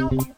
Música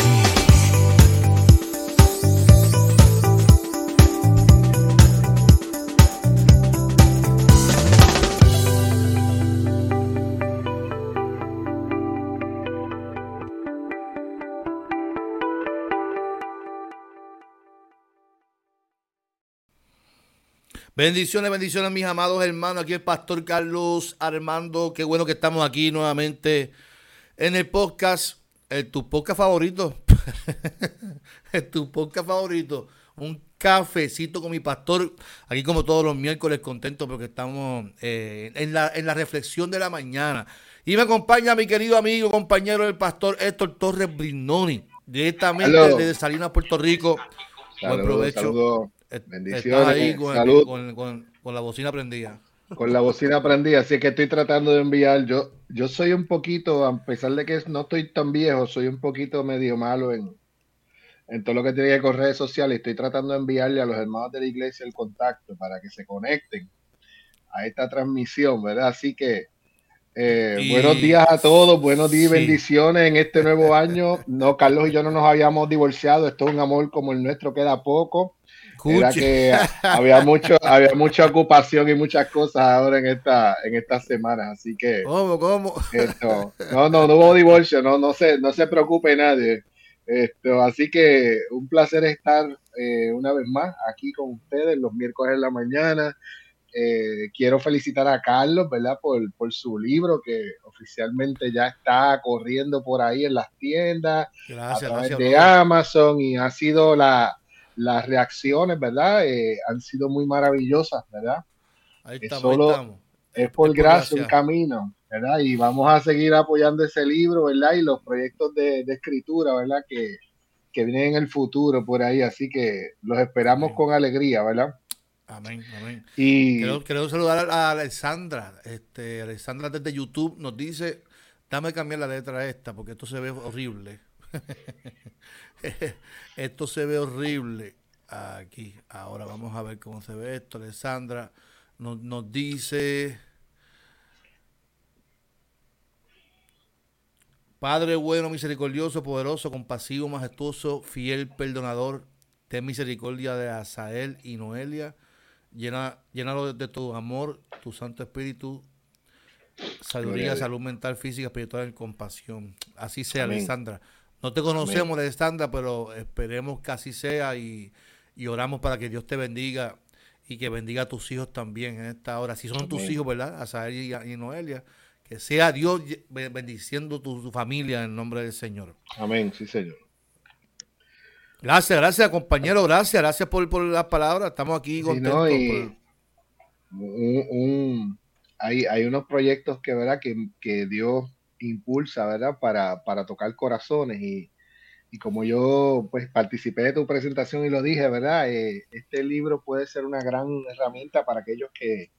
Bendiciones, bendiciones, mis amados hermanos. Aquí el pastor Carlos Armando. Qué bueno que estamos aquí nuevamente en el podcast, en tu podcast favorito. en tu podcast favorito. Un cafecito con mi pastor. Aquí, como todos los miércoles, contento porque estamos eh, en, la, en la reflexión de la mañana. Y me acompaña mi querido amigo, compañero del pastor Héctor Torres Brignoni, directamente desde Salinas, Puerto Rico. Buen provecho. Bendiciones. ahí con, la bocina prendida. Con la bocina prendida, así que estoy tratando de enviar. Yo, yo soy un poquito, a pesar de que no estoy tan viejo, soy un poquito medio malo en, en todo lo que tiene que ver con redes sociales. Estoy tratando de enviarle a los hermanos de la iglesia el contacto para que se conecten a esta transmisión, ¿verdad? Así que eh, buenos días a todos, buenos días y bendiciones en este nuevo año. No, Carlos y yo no nos habíamos divorciado, esto es un amor como el nuestro, queda poco. Era que había mucho, había mucha ocupación y muchas cosas ahora en esta, en estas semanas, así que. ¿Cómo, cómo? Esto, no, no, no hubo divorcio, no, no se, no se preocupe nadie. Esto, así que un placer estar eh, una vez más aquí con ustedes los miércoles en la mañana. Eh, quiero felicitar a Carlos, ¿verdad? Por, por, su libro que oficialmente ya está corriendo por ahí en las tiendas, gracias, a través de Amazon y ha sido la, las reacciones, ¿verdad? Eh, han sido muy maravillosas, ¿verdad? Ahí estamos, es estamos. Es por, gracia un camino, ¿verdad? Y vamos a seguir apoyando ese libro, ¿verdad? Y los proyectos de, escritura, ¿verdad? Que, vienen en el futuro por ahí, así que los esperamos con alegría, ¿verdad? Amén, amén. Y quiero, saludar a Alexandra. Este, Alexandra desde YouTube nos dice, dame cambiar la letra esta, porque esto se ve horrible. esto se ve horrible aquí. Ahora vamos a ver cómo se ve esto. Alessandra nos, nos dice... Padre bueno, misericordioso, poderoso, compasivo, majestuoso, fiel, perdonador, ten misericordia de Asael y Noelia, llena, llénalo de, tu amor, tu Santo Espíritu, sabiduría, salud mental, física, espiritual y compasión. Así sea, Alessandra. No te conocemos, Alessandra, pero esperemos que así sea y, oramos para que Dios te bendiga y que bendiga a tus hijos también en esta hora. Si son tus hijos, ¿verdad? A y, y Noelia. Que sea Dios bendiciendo tu, familia en el nombre del Señor. Amén, sí, Señor. Gracias, gracias, compañero. Gracias, gracias por, por las palabras. Estamos aquí contentos. hay, hay unos proyectos que, ¿verdad? Que, que Dios impulsa, ¿verdad? Para, para tocar corazones y, y, como yo pues participé de tu presentación y lo dije, ¿verdad? Eh, este libro puede ser una gran herramienta para aquellos que,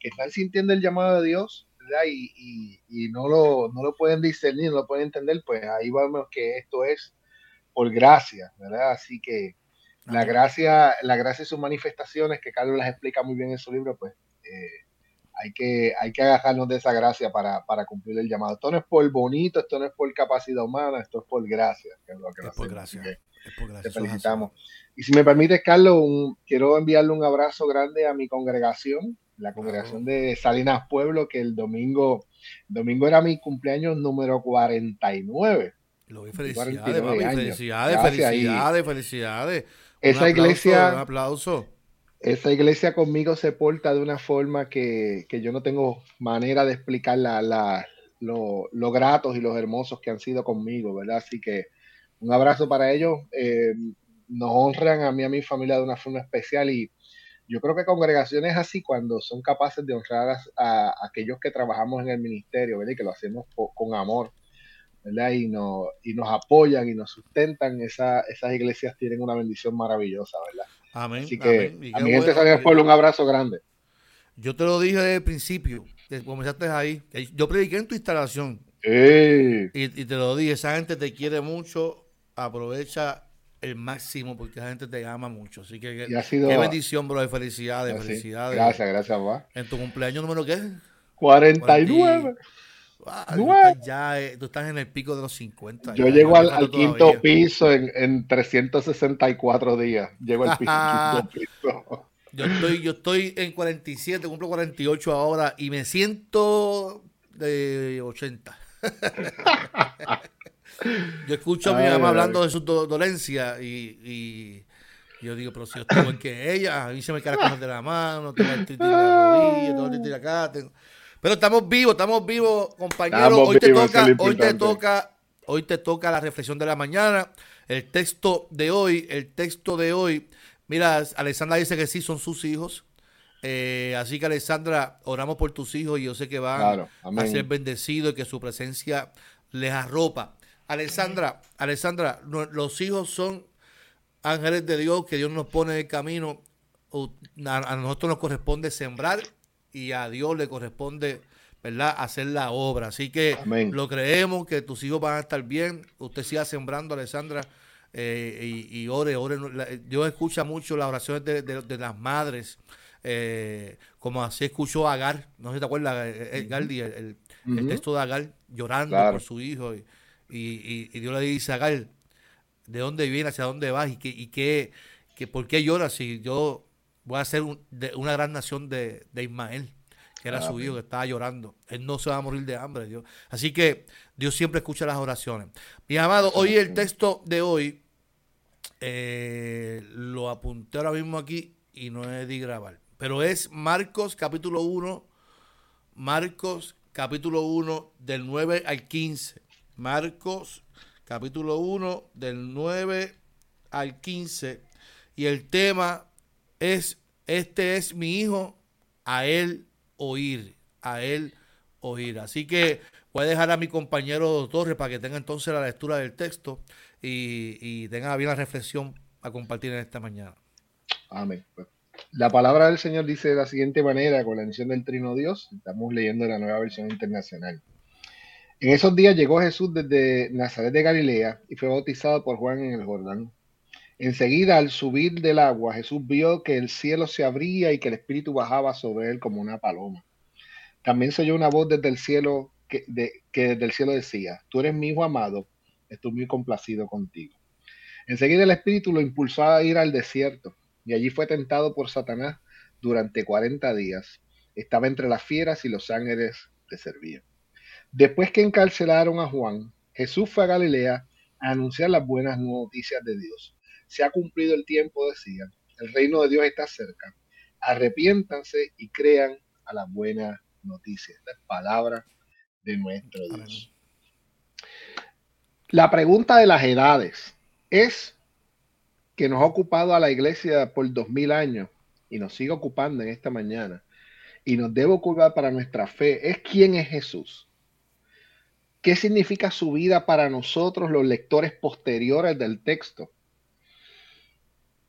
que están sintiendo el llamado de Dios, ¿verdad? Y, y, y, no, lo, no lo pueden discernir, no lo pueden entender, pues ahí vemos que esto es por gracia, ¿verdad? Así que la gracia, la gracia y sus manifestaciones, que Carlos las explica muy bien en su libro, pues eh, hay que, hay que agarrarnos de esa gracia para, cumplir el llamado. Esto no es por bonito, esto no es por capacidad humana, esto es por gracia. es, por gracia, Te felicitamos. Y si me permites, Carlos, quiero enviarle un abrazo grande a mi congregación, la congregación de Salinas Pueblo, que el domingo, domingo era mi cumpleaños número 49. Lo vi, felicidades, felicidades, felicidades, felicidades. Esa iglesia. Un aplauso esa iglesia conmigo se porta de una forma que, yo no tengo manera de explicar la, la, lo, gratos y los hermosos que han sido conmigo, ¿verdad? Así que un abrazo para ellos. Eh, nos honran a mí y a mi familia de una forma especial y yo creo que congregaciones así, cuando son capaces de honrar a, aquellos que trabajamos en el ministerio, ¿verdad? Y que lo hacemos con amor, ¿verdad? Y, no, y nos apoyan y nos sustentan, esa, esas iglesias tienen una bendición maravillosa, ¿verdad? Amén. Así que a mi gente bueno, Pueblo un abrazo grande. Yo te lo dije desde el principio, comenzaste ahí. Yo prediqué en tu instalación. Y, y, te lo dije, esa gente te quiere mucho, aprovecha el máximo porque esa gente te ama mucho. Así que qué bendición, bro, de felicidades, felicidades. Gracias, gracias, papá. ¿En tu cumpleaños número qué? 49. Ah, tú, estás ya, eh, tú estás en el pico de los 50. Yo llego al, quinto piso en, en, 364 días. Llego al quinto piso. Yo estoy, yo estoy en 47, cumplo 48 ahora y me siento de 80. yo escucho a mi mamá hablando de su dolencia y, y, yo digo, pero si yo estoy igual que ella, a mí se me cae cosas de la mano, tengo el de la rodilla, tengo el de acá. Tengo... Pero estamos vivos, estamos vivos, compañeros. hoy te toca, hoy te toca, hoy te toca la reflexión de la mañana. El texto de hoy, el texto de hoy. Mira, Alexandra dice que sí son sus hijos. Eh, así que Alexandra, oramos por tus hijos y yo sé que van a ser bendecidos y que su presencia les arropa. Alexandra, Alexandra, los hijos son ángeles de Dios que Dios nos pone en el camino. A nosotros nos corresponde sembrar y a Dios le corresponde, ¿verdad?, hacer la obra. Así que lo creemos, que tus hijos van a estar bien. Usted siga sembrando, Alessandra, eh, y, ore, ore. Dios escucha mucho las oraciones de, las madres, eh, como así escuchó a Agar, no sé si te acuerdas, eh, el, el, texto de Agar, llorando por su hijo. Y, y, Dios le dice a Agar, ¿de dónde viene, hacia dónde vas y, qué, y qué, que, por qué lloras si yo voy a ser una gran nación de, Ismael, que era su hijo que estaba llorando. Él no se va a morir de hambre, Dios. Así que Dios siempre escucha las oraciones. Mi amado, hoy el texto de hoy eh, lo apunté ahora mismo aquí y no he de grabar. Pero es Marcos capítulo 1, Marcos capítulo 1 del 9 al 15. Marcos capítulo 1 del 9 al 15. Y el tema es, este es mi hijo, a él oír, a él oír. Así que voy a dejar a mi compañero Torres para que tenga entonces la lectura del texto y, tenga bien la reflexión a compartir en esta mañana. Amén. Pues, la palabra del Señor dice de la siguiente manera, con la mención del Trino Dios, estamos leyendo la nueva versión internacional. En esos días llegó Jesús desde Nazaret de Galilea y fue bautizado por Juan en el Jordán. Enseguida, al subir del agua, Jesús vio que el cielo se abría y que el Espíritu bajaba sobre él como una paloma. También se oyó una voz desde el cielo que, desde el cielo decía, tú eres mi hijo amado, estoy muy complacido contigo. Enseguida el Espíritu lo impulsó a ir al desierto y allí fue tentado por Satanás durante 40 días. Estaba entre las fieras y los ángeles le servían. Después que encarcelaron a Juan, Jesús fue a Galilea a anunciar las buenas noticias de Dios se ha cumplido el tiempo, decían. El reino de Dios está cerca. Arrepiéntanse y crean a la buena noticia. La palabra de nuestro Dios. La pregunta de las edades es que nos ha ocupado a la iglesia por dos mil años y nos sigue ocupando en esta mañana y nos debe ocupar para nuestra fe es quién es Jesús. ¿Qué significa su vida para nosotros, los lectores posteriores del texto?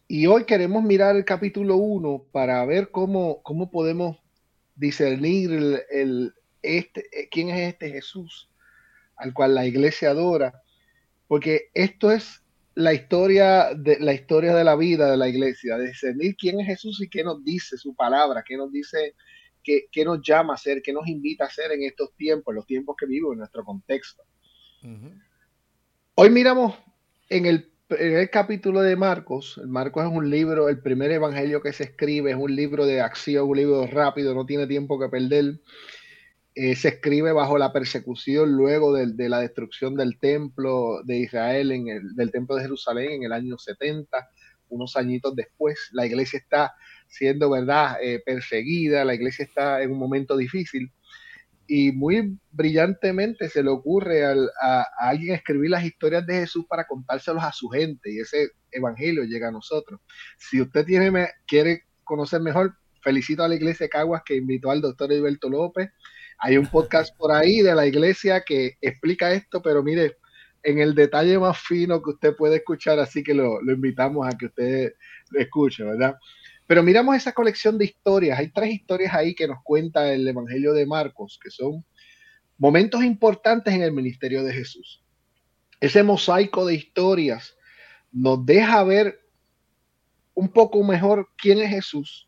Y hoy queremos mirar el capítulo 1 para ver cómo, cómo podemos discernir el, este, eh, quién es este Jesús al cual la iglesia adora, porque esto es la historia de la historia de la vida de la iglesia, de discernir quién es Jesús y qué nos dice su palabra, qué nos dice, qué, qué nos llama a hacer, qué nos invita a hacer en estos tiempos, en los tiempos que vivimos, en nuestro contexto. Hoy miramos en el en el capítulo de Marcos, Marcos es un libro, el primer evangelio que se escribe es un libro de acción, un libro rápido, no tiene tiempo que perder. Eh, se escribe bajo la persecución luego de, la destrucción del templo de Israel, en el, del templo de Jerusalén en el año 70, unos añitos después. La iglesia está siendo, ¿verdad?, eh, perseguida, la iglesia está en un momento difícil. Y muy brillantemente se le ocurre a, a, alguien escribir las historias de Jesús para contárselos a su gente y ese evangelio llega a nosotros. Si usted tiene, quiere conocer mejor, felicito a la iglesia de Caguas que invitó al doctor Heriberto López. Hay un podcast por ahí de la iglesia que explica esto, pero mire, en el detalle más fino que usted puede escuchar, así que lo, lo invitamos a que usted lo escuche, ¿verdad? Pero miramos esa colección de historias. Hay tres historias ahí que nos cuenta el Evangelio de Marcos, que son momentos importantes en el ministerio de Jesús. Ese mosaico de historias nos deja ver un poco mejor quién es Jesús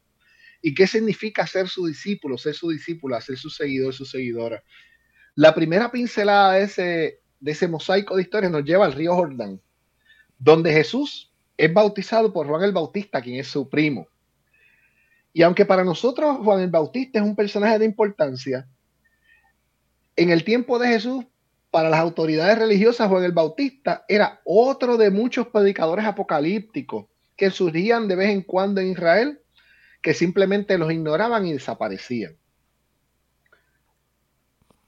y qué significa ser su discípulo, ser su discípula, ser su seguidor, su seguidora. La primera pincelada de ese, de ese mosaico de historias nos lleva al río Jordán, donde Jesús es bautizado por Juan el Bautista, quien es su primo. Y aunque para nosotros Juan el Bautista es un personaje de importancia, en el tiempo de Jesús, para las autoridades religiosas, Juan el Bautista era otro de muchos predicadores apocalípticos que surgían de vez en cuando en Israel, que simplemente los ignoraban y desaparecían.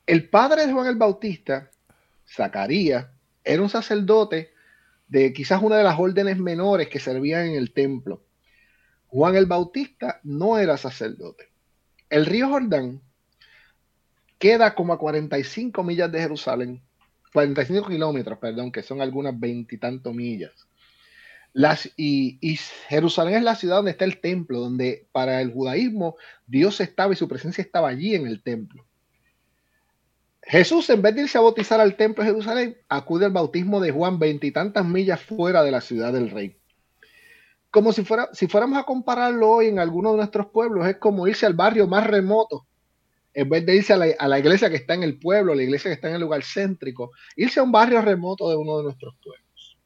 El padre de Juan el Bautista, Zacarías, era un sacerdote de quizás una de las órdenes menores que servían en el templo. Juan el Bautista no era sacerdote. El río Jordán queda como a 45 millas de Jerusalén, 45 kilómetros, perdón, que son algunas veintitantos millas. Las, y, y, Jerusalén es la ciudad donde está el templo, donde para el judaísmo Dios estaba y su presencia estaba allí en el templo. Jesús, en vez de irse a bautizar al templo de Jerusalén, acude al bautismo de Juan veintitantas millas fuera de la ciudad del rey como si, fuera, si fuéramos a compararlo hoy en alguno de nuestros pueblos, es como irse al barrio más remoto, en vez de irse a la, iglesia que está en el pueblo, la iglesia que está en el lugar céntrico, irse a un barrio remoto de uno de nuestros pueblos.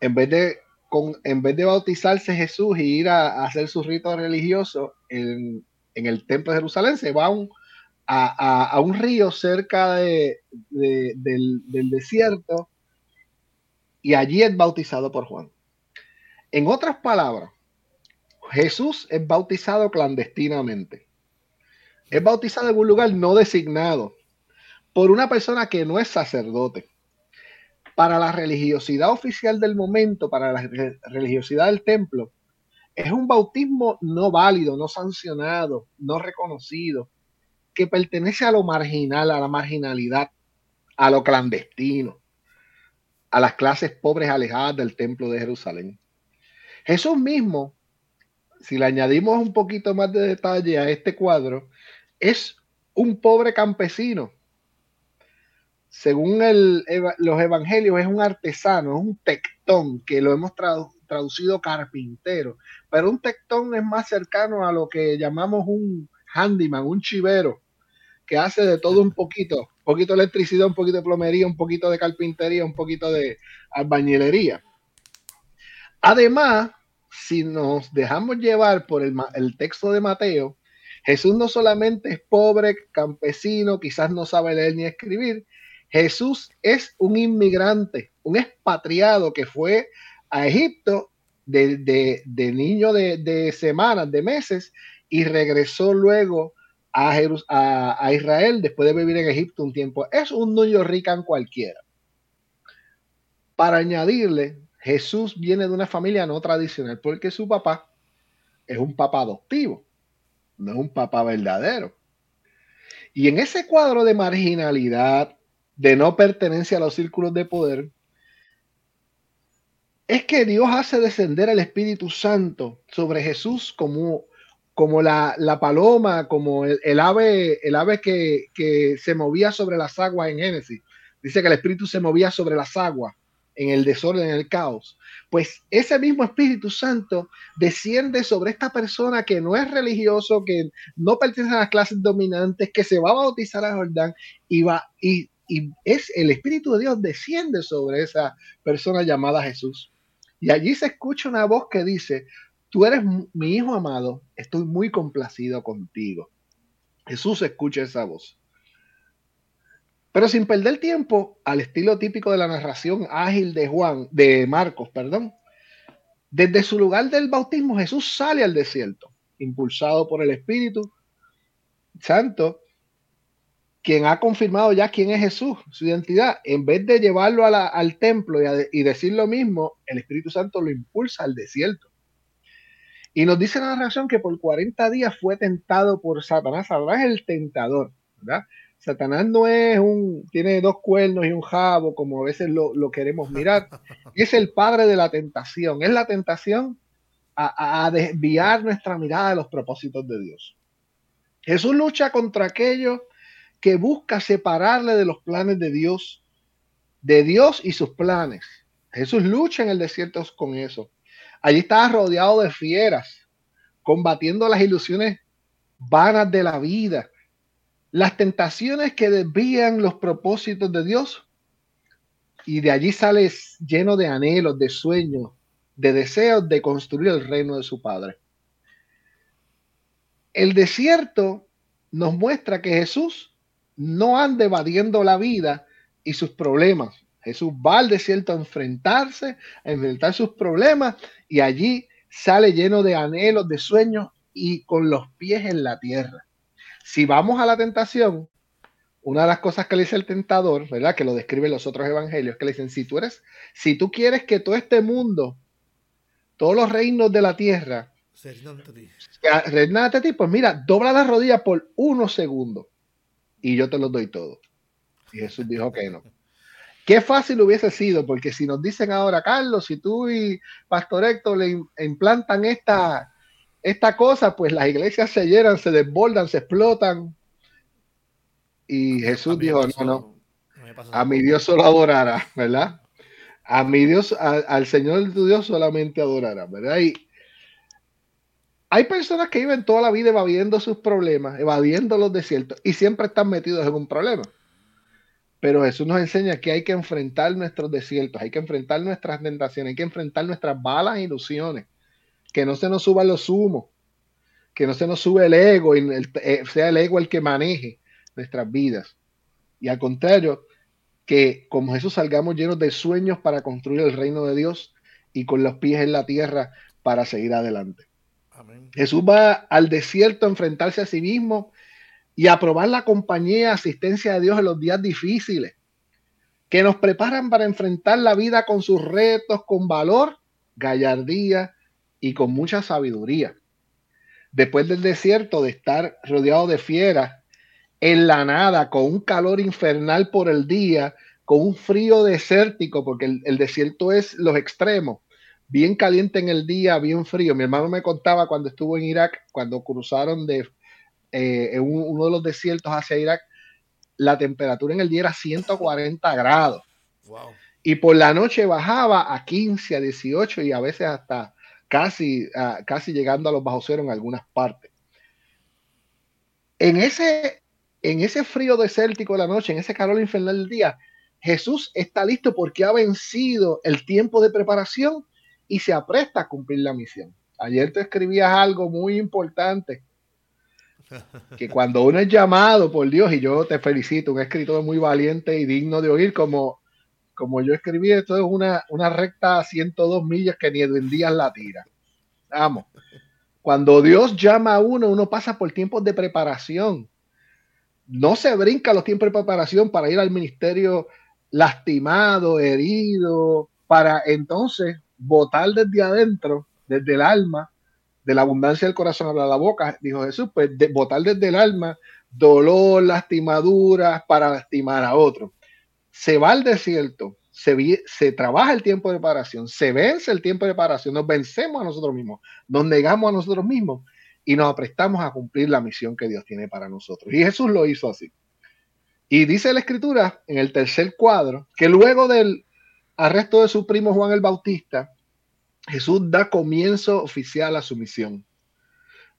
En vez de, con, en vez de bautizarse Jesús y ir a, hacer su rito religioso en, el templo de Jerusalén, se va a un, a, un río cerca de, del, del desierto y allí es bautizado por Juan. En otras palabras, Jesús es bautizado clandestinamente. Es bautizado en un lugar no designado por una persona que no es sacerdote. Para la religiosidad oficial del momento, para la religiosidad del templo, es un bautismo no válido, no sancionado, no reconocido, que pertenece a lo marginal, a la marginalidad, a lo clandestino, a las clases pobres alejadas del templo de Jerusalén. Jesús mismo, si le añadimos un poquito más de detalle a este cuadro, es un pobre campesino. Según los evangelios, es un artesano, es un tectón, que lo hemos traducido carpintero, pero un tectón es más cercano a lo que llamamos un handyman, un chivero, que hace de todo un poquito, un poquito de electricidad, un poquito de plomería, un poquito de carpintería, un poquito de albañilería. Además, si nos dejamos llevar por el, texto de Mateo, Jesús no solamente es pobre, campesino, quizás no sabe leer ni escribir, Jesús es un inmigrante, un expatriado que fue a Egipto de, niño de, semanas, de meses, y regresó luego a, Israel después de vivir en Egipto un tiempo. Es un niño rican cualquiera. Para añadirle, Jesús viene de una familia no tradicional porque su papá es un papá adoptivo, no es un papá verdadero. Y en ese cuadro de marginalidad, de no pertenencia a los círculos de poder, es que Dios hace descender el Espíritu Santo sobre Jesús como, como la, paloma, como el, ave, el ave que, que se movía sobre las aguas en Génesis. Dice que el Espíritu se movía sobre las aguas en el desorden, en el caos, pues ese mismo Espíritu Santo desciende sobre esta persona que no es religioso, que no pertenece a las clases dominantes, que se va a bautizar a Jordán y va y, es el Espíritu de Dios desciende sobre esa persona llamada Jesús. Y allí se escucha una voz que dice, tú eres mi hijo amado, estoy muy complacido contigo. Jesús escucha esa voz. Pero sin perder tiempo, al estilo típico de la narración ágil de Juan, de Marcos, perdón, desde su lugar del bautismo Jesús sale al desierto, impulsado por el Espíritu Santo, quien ha confirmado ya quién es Jesús, su identidad, en vez de llevarlo al templo y, decir lo mismo, el Espíritu Santo lo impulsa al desierto. Y nos dice la narración que por 40 días fue tentado por Satanás. Satanás es el tentador, ¿verdad? Satanás no es un, tiene dos cuernos y un jabo, como a veces lo, queremos mirar. Es el padre de la tentación. Es la tentación a, a desviar nuestra mirada de los propósitos de Dios. Jesús lucha contra aquellos que busca separarle de los planes de Dios, de Dios y sus planes. Jesús lucha en el desierto con eso. Allí estaba rodeado de fieras, combatiendo las ilusiones vanas de la vida, las tentaciones que desvían los propósitos de Dios. Y de allí sale lleno de anhelos, de sueños, de deseos de construir el reino de su Padre. El desierto nos muestra que Jesús no ande evadiendo la vida y sus problemas. Jesús va al desierto a enfrentarse, a enfrentar sus problemas y allí sale lleno de anhelos, de sueños y con los pies en la tierra. Si vamos a la tentación, una de las cosas que le dice el tentador, ¿verdad? Que lo describen los otros evangelios, que le dicen, si tú eres, si tú quieres que todo este mundo, todos los reinos de la tierra, reinan ante ti, pues mira, dobla la rodilla por unos segundos y yo te los doy todo. Y Jesús dijo que no. Qué fácil hubiese sido, porque si nos dicen ahora, Carlos, si tú y Pastor Héctor le implantan esta, esta cosa, pues las iglesias se llenan, se desbordan, se explotan. Y Jesús dijo, no, no, a mi Dios solo adorará, ¿verdad? A mi Dios, al Señor tu Dios solamente adorará, ¿verdad? Y hay personas que viven toda la vida evadiendo sus problemas, evadiendo los desiertos y siempre están metidos en un problema. Pero Jesús nos enseña que hay que enfrentar nuestros desiertos, hay que enfrentar nuestras tentaciones, hay que enfrentar nuestras balas e ilusiones, que no se nos suba los humos, que no se nos sube el ego y eh, sea el ego el que maneje nuestras vidas. Y al contrario, que como Jesús salgamos llenos de sueños para construir el reino de Dios y con los pies en la tierra para seguir adelante. Jesús va al desierto a enfrentarse a sí mismo y a probar la compañía asistencia de Dios en los días difíciles, que nos preparan para enfrentar la vida con sus retos, con valor, gallardía y con mucha sabiduría. Después del desierto, de estar rodeado de fieras, en la nada, con un calor infernal por el día, con un frío desértico, porque el, el desierto es los extremos, bien caliente en el día, bien frío. Mi hermano me contaba cuando estuvo en Irak, cuando cruzaron de eh, uno de los desiertos hacia Irak, la temperatura en el día era 140 grados. Y por la noche bajaba a 15, a 18 y a veces hasta casi, casi llegando a los bajo cero en algunas partes. En ese, en ese frío desértico de la noche, en ese calor infernal del día, Jesús está listo porque ha vencido el tiempo de preparación y se apresta a cumplir la misión. Ayer te escribías algo muy importante, que cuando uno es llamado por Dios, y yo te felicito, un escritor muy valiente y digno de oír, como, como yo escribí, esto es una, una recta a 102 millas que ni en días la tira. Vamos, cuando Dios llama a uno, uno pasa por tiempos de preparación. No se brinca los tiempos de preparación para ir al ministerio lastimado, herido, para entonces votar desde adentro, desde el alma, de la abundancia del corazón habla la boca, dijo Jesús, pues votar desde el alma dolor, lastimaduras para lastimar a otro. Se va al desierto, se, trabaja el tiempo de preparación, se vence el tiempo de preparación, nos vencemos a nosotros mismos, nos negamos a nosotros mismos y nos aprestamos a cumplir la misión que Dios tiene para nosotros. Y Jesús lo hizo así. Y dice la escritura en el tercer cuadro que luego del arresto de su primo Juan el Bautista, Jesús da comienzo oficial a su misión.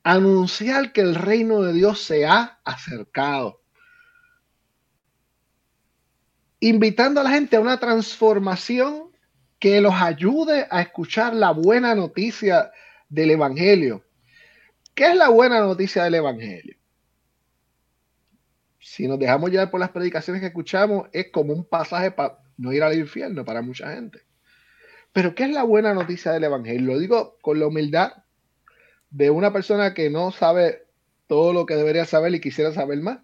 Anunciar que el reino de Dios se ha acercado. Invitando a la gente a una transformación que los ayude a escuchar la buena noticia del Evangelio. ¿Qué es la buena noticia del Evangelio? Si nos dejamos llevar por las predicaciones que escuchamos, es como un pasaje para no ir al infierno para mucha gente. Pero ¿qué es la buena noticia del Evangelio? Lo digo con la humildad de una persona que no sabe todo lo que debería saber y quisiera saber más.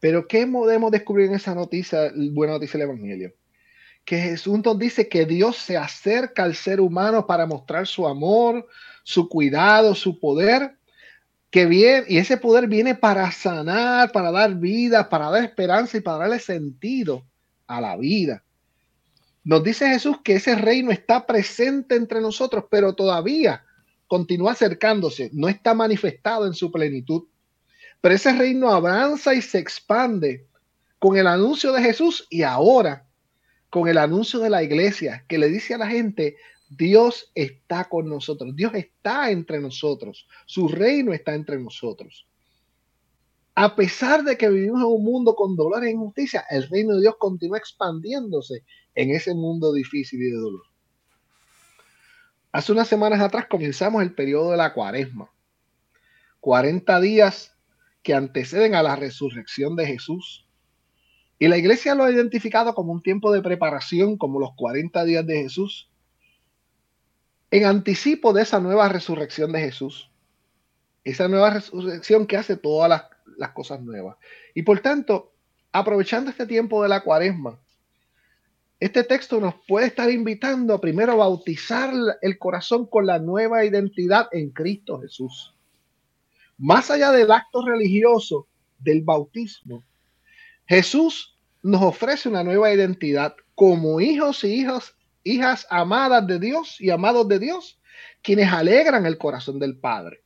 Pero ¿qué podemos descubrir en esa noticia, buena noticia del Evangelio? Que Jesús nos dice que Dios se acerca al ser humano para mostrar su amor, su cuidado, su poder, que viene, y ese poder viene para sanar, para dar vida, para dar esperanza y para darle sentido a la vida. Nos dice Jesús que ese reino está presente entre nosotros, pero todavía continúa acercándose, no está manifestado en su plenitud. Pero ese reino avanza y se expande con el anuncio de Jesús y ahora con el anuncio de la iglesia que le dice a la gente, Dios está con nosotros, Dios está entre nosotros, su reino está entre nosotros. A pesar de que vivimos en un mundo con dolor e injusticia, el reino de Dios continúa expandiéndose en ese mundo difícil y de dolor. Hace unas semanas atrás comenzamos el periodo de la cuaresma. 40 días que anteceden a la resurrección de Jesús. Y la iglesia lo ha identificado como un tiempo de preparación, como los 40 días de Jesús, en anticipo de esa nueva resurrección de Jesús. Esa nueva resurrección que hace todas las, las cosas nuevas. Y por tanto, aprovechando este tiempo de la cuaresma, este texto nos puede estar invitando a primero bautizar el corazón con la nueva identidad en Cristo Jesús. Más allá del acto religioso del bautismo, Jesús nos ofrece una nueva identidad como hijos y hijas, hijas amadas de Dios y amados de Dios, quienes alegran el corazón del Padre.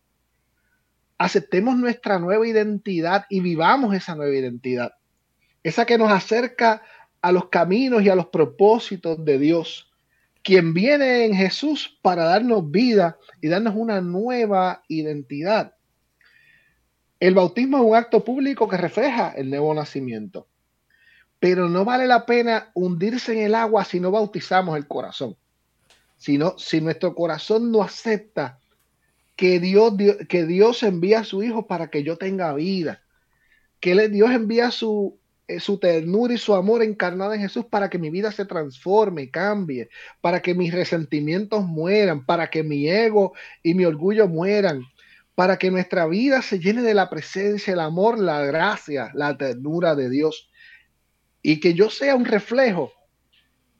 Aceptemos nuestra nueva identidad y vivamos esa nueva identidad, esa que nos acerca a los caminos y a los propósitos de Dios, quien viene en Jesús para darnos vida y darnos una nueva identidad. El bautismo es un acto público que refleja el nuevo nacimiento, pero no vale la pena hundirse en el agua si no bautizamos el corazón. Si, si nuestro corazón no acepta que Dios, que Dios envía a su Hijo para que yo tenga vida, que Dios envía su, eh, su ternura y su amor encarnado en Jesús para que mi vida se transforme, cambie, para que mis resentimientos mueran, para que mi ego y mi orgullo mueran, para que nuestra vida se llene de la presencia, el amor, la gracia, la ternura de Dios y que yo sea un reflejo,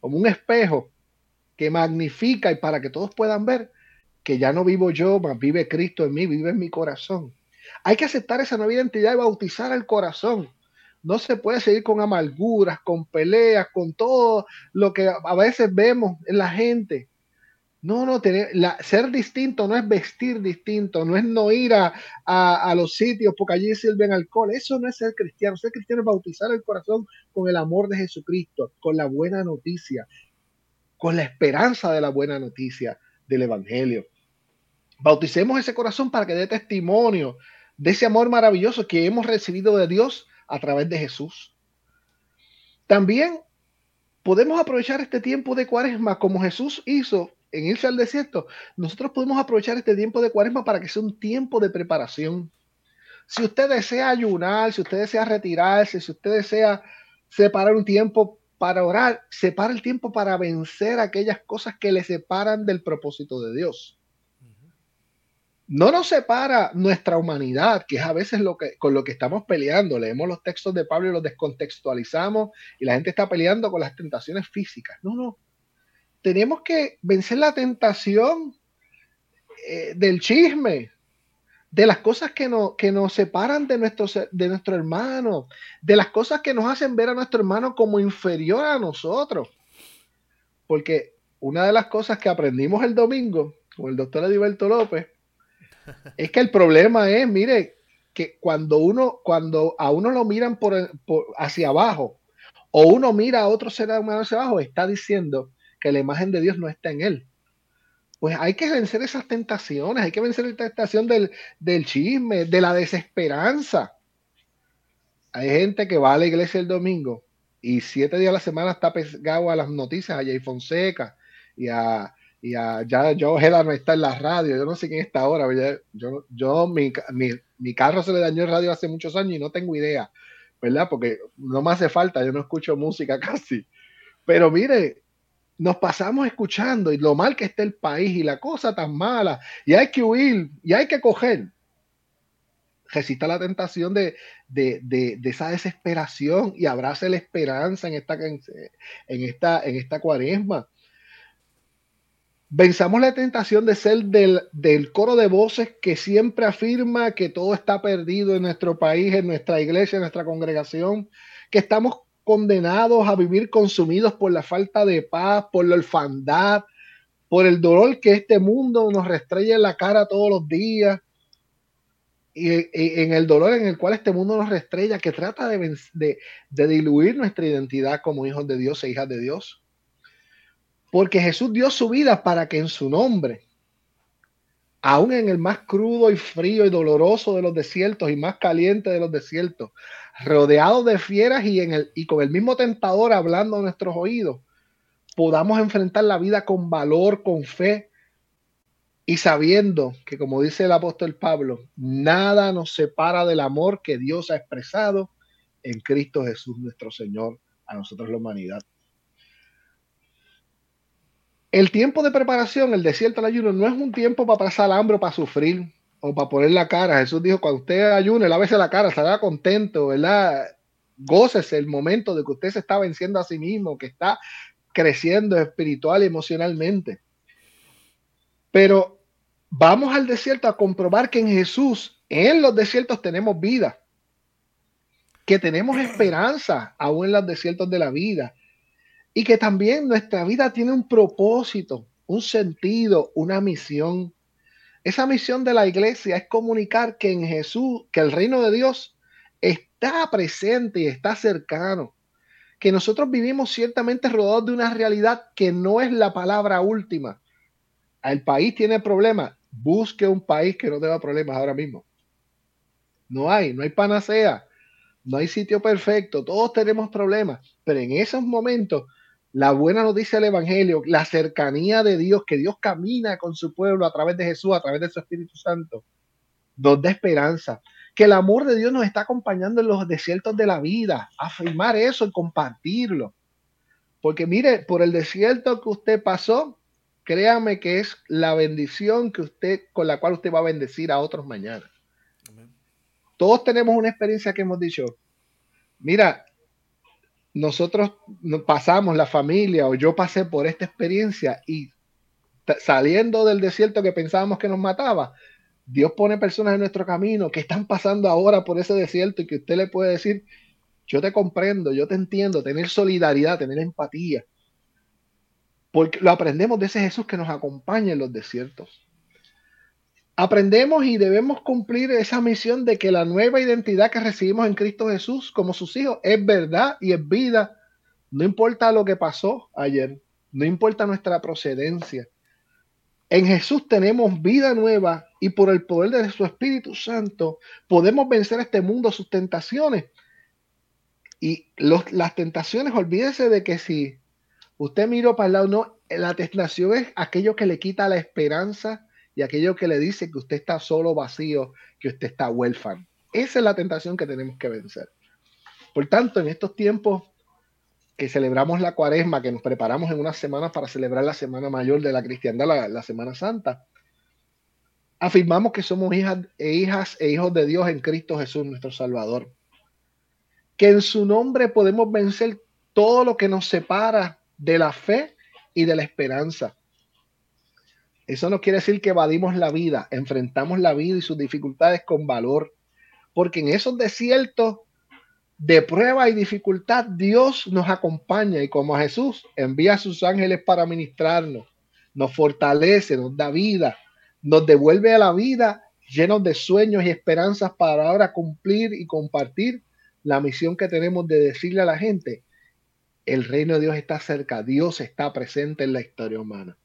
como un espejo que magnifica y para que todos puedan ver que ya no vivo yo, más vive Cristo en mí, vive en mi corazón. Hay que aceptar esa nueva identidad y bautizar el corazón no se puede seguir con amarguras, con peleas, con todo lo que a veces vemos en la gente. No, no, tener, ser distinto no es vestir distinto, no es no ir a, a, los sitios porque allí sirven alcohol. Eso no es ser cristiano. Ser cristiano es bautizar el corazón con el amor de Jesucristo, con la buena noticia, con la esperanza de la buena noticia del Evangelio. Bauticemos ese corazón para que dé testimonio de ese amor maravilloso que hemos recibido de Dios a través de Jesús. También podemos aprovechar este tiempo de cuaresma como Jesús hizo en irse al desierto. Nosotros podemos aprovechar este tiempo de cuaresma para que sea un tiempo de preparación. Si usted desea ayunar, si usted desea retirarse, si usted desea separar un tiempo para orar, separa el tiempo para vencer aquellas cosas que le separan del propósito de Dios no nos separa nuestra humanidad, que es a veces lo que, con lo que estamos peleando. Leemos los textos de Pablo y los descontextualizamos y la gente está peleando con las tentaciones físicas. No, no. Tenemos que vencer la tentación eh, del chisme, de las cosas que, no, que nos separan de nuestro, de nuestro hermano, de las cosas que nos hacen ver a nuestro hermano como inferior a nosotros. Porque una de las cosas que aprendimos el domingo con el doctor Ediberto López es que el problema es, mire, que cuando uno, cuando a uno lo miran por, hacia abajo, o uno mira a otro ser humano hacia abajo, está diciendo que la imagen de Dios no está en él. Pues hay que vencer esas tentaciones, hay que vencer la tentación del, del chisme, de la desesperanza. Hay gente que va a la iglesia el domingo y siete días a la semana está pegado a las noticias, a Jay Fonseca y a, y ya Joe Hela no está en la radio, yo no sé quién está ahora, yo, yo mi, mi, carro se le dañó el radio hace muchos años y no tengo idea, ¿verdad? Porque no me hace falta, yo no escucho música casi. Pero mire, nos pasamos escuchando y lo mal que está el país y la cosa tan mala, y hay que huir, y hay que coger. resista la tentación de, esa desesperación y abrace la esperanza en esta, en esta, en esta cuaresma. Venzamos la tentación de ser del, del, coro de voces que siempre afirma que todo está perdido en nuestro país, en nuestra iglesia, en nuestra congregación, que estamos condenados a vivir consumidos por la falta de paz, por la orfandad, por el dolor que este mundo nos restrella en la cara todos los días, y, en el dolor en el cual este mundo nos restrella, que trata de, de diluir nuestra identidad como hijos de Dios e hijas de Dios. Porque Jesús dio su vida para que en su nombre, aún en el más crudo y frío y doloroso de los desiertos y más caliente de los desiertos, rodeado de fieras y, en el, y con el mismo tentador hablando a nuestros oídos, podamos enfrentar la vida con valor, con fe y sabiendo que, como dice el apóstol Pablo, nada nos separa del amor que Dios ha expresado en Cristo Jesús nuestro Señor a nosotros la humanidad. El tiempo de preparación, el desierto del ayuno, no es un tiempo para pasar hambre o para sufrir o para poner la cara. Jesús dijo, cuando usted ayune, lávese la cara, estará contento, ¿verdad? Gócese el momento de que usted se está venciendo a sí mismo, que está creciendo espiritual y emocionalmente. Pero vamos al desierto a comprobar que en Jesús, en los desiertos tenemos vida, que tenemos esperanza aún en los desiertos de la vida, y que también nuestra vida tiene un propósito, un sentido, una misión. Esa misión de la iglesia es comunicar que en Jesús, que el reino de Dios está presente y está cercano, que nosotros vivimos ciertamente rodeados de una realidad que no es la palabra última. El país tiene problemas, busque un país que no tenga problemas ahora mismo. No hay, no hay panacea, no hay sitio perfecto, todos tenemos problemas, pero en esos momentos la buena noticia del Evangelio, la cercanía de Dios, que Dios camina con su pueblo a través de Jesús, a través de su Espíritu Santo, nos da esperanza. Que el amor de Dios nos está acompañando en los desiertos de la vida. Afirmar eso y compartirlo. Porque mire, por el desierto que usted pasó, créame que es la bendición que usted, con la cual usted va a bendecir a otros mañana. Todos tenemos una experiencia que hemos dicho, mira, nosotros pasamos la familia o yo pasé por esta experiencia y saliendo del desierto que pensábamos que nos mataba, Dios pone personas en nuestro camino que están pasando ahora por ese desierto y que usted le puede decir, yo te comprendo, yo te entiendo, tener solidaridad, tener empatía. Porque lo aprendemos de ese Jesús que nos acompaña en los desiertos aprendemos y debemos cumplir esa misión de que la nueva identidad que recibimos en Cristo Jesús como sus hijos es verdad y es vida. No importa lo que pasó ayer, no importa nuestra procedencia. En Jesús tenemos vida nueva y por el poder de su Espíritu Santo podemos vencer este mundo, sus tentaciones. Y las tentaciones, olvídese de que si usted miró para el lado, no, la tentación es aquello que le quita la esperanza, y aquello que le dice que usted está solo, vacío, que usted está huérfano. Esa es la tentación que tenemos que vencer. Por tanto, en estos tiempos que celebramos la cuaresma, que nos preparamos en unas semanas para celebrar la Semana Mayor de la Cristiandad, la, Semana Santa, afirmamos que somos hijas e hijas e hijos de Dios en Cristo Jesús, nuestro Salvador. Que en su nombre podemos vencer todo lo que nos separa de la fe y de la esperanza. Eso no quiere decir que evadimos la vida, enfrentamos la vida y sus dificultades con valor, porque en esos desiertos de prueba y dificultad Dios nos acompaña y como Jesús envía a sus ángeles para ministrarnos, nos fortalece, nos da vida, nos devuelve a la vida llenos de sueños y esperanzas para ahora cumplir y compartir la misión que tenemos de decirle a la gente, el reino de Dios está cerca, Dios está presente en la historia humana